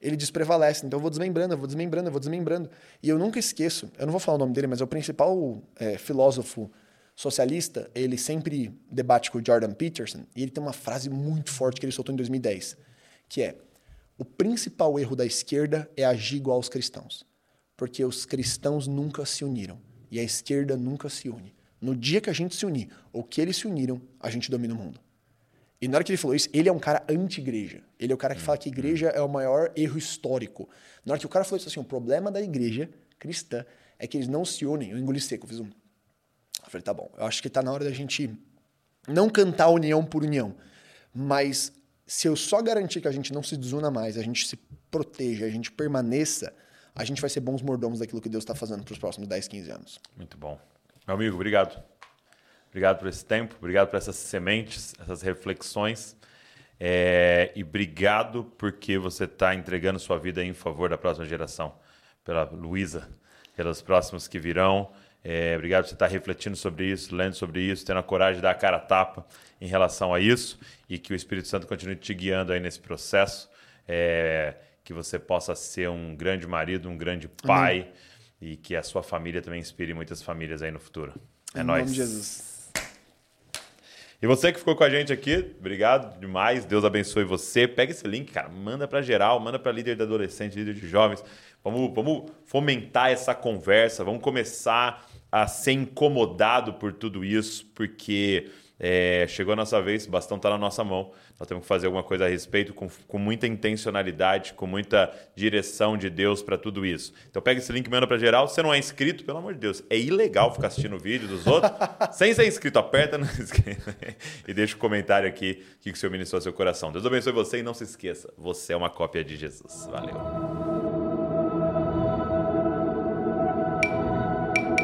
ele desprevalece. Então eu vou desmembrando, eu vou desmembrando, eu vou desmembrando. E eu nunca esqueço, eu não vou falar o nome dele, mas é o principal é, filósofo socialista, ele sempre debate com o Jordan Peterson, e ele tem uma frase muito forte que ele soltou em 2010, que é: o principal erro da esquerda é agir igual aos cristãos, porque os cristãos nunca se uniram e a esquerda nunca se une. No dia que a gente se unir, ou que eles se uniram, a gente domina o mundo. E na hora que ele falou isso, ele é um cara anti-igreja. Ele é o cara que fala que igreja é o maior erro histórico. Na hora que o cara falou isso assim, o problema da igreja cristã é que eles não se unem. Eu engoli seco, eu fiz um... Eu falei, tá bom, eu acho que tá na hora da gente não cantar união por união, mas se eu só garantir que a gente não se desuna mais, a gente se proteja, a gente permaneça, a gente vai ser bons mordomos daquilo que Deus está fazendo para os próximos 10, 15 anos. Muito bom. Meu amigo, obrigado. Obrigado por esse tempo, obrigado por essas sementes, essas reflexões. É, e obrigado porque você está entregando sua vida em favor da próxima geração, pela Luísa, pelos próximos que virão. É, obrigado por você estar refletindo sobre isso, lendo sobre isso, tendo a coragem de dar a cara a tapa em relação a isso e que o Espírito Santo continue te guiando aí nesse processo. É, que você possa ser um grande marido, um grande pai Amém. e que a sua família também inspire muitas famílias aí no futuro. É em nóis. Nome de Jesus. E você que ficou com a gente aqui, obrigado demais. Deus abençoe você. Pega esse link, cara, manda para geral, manda para líder de adolescente, líder de jovens. Vamos, vamos fomentar essa conversa, vamos começar a ser incomodado por tudo isso, porque é, chegou a nossa vez, o bastão está na nossa mão. Nós temos que fazer alguma coisa a respeito com, com muita intencionalidade, com muita direção de Deus para tudo isso. Então pega esse link e manda para geral. Se você não é inscrito, pelo amor de Deus, é ilegal ficar assistindo o vídeo dos outros. Sem ser inscrito, aperta no e deixa um comentário aqui o que o Senhor ministrou ao seu coração. Deus abençoe você e não se esqueça, você é uma cópia de Jesus. Valeu.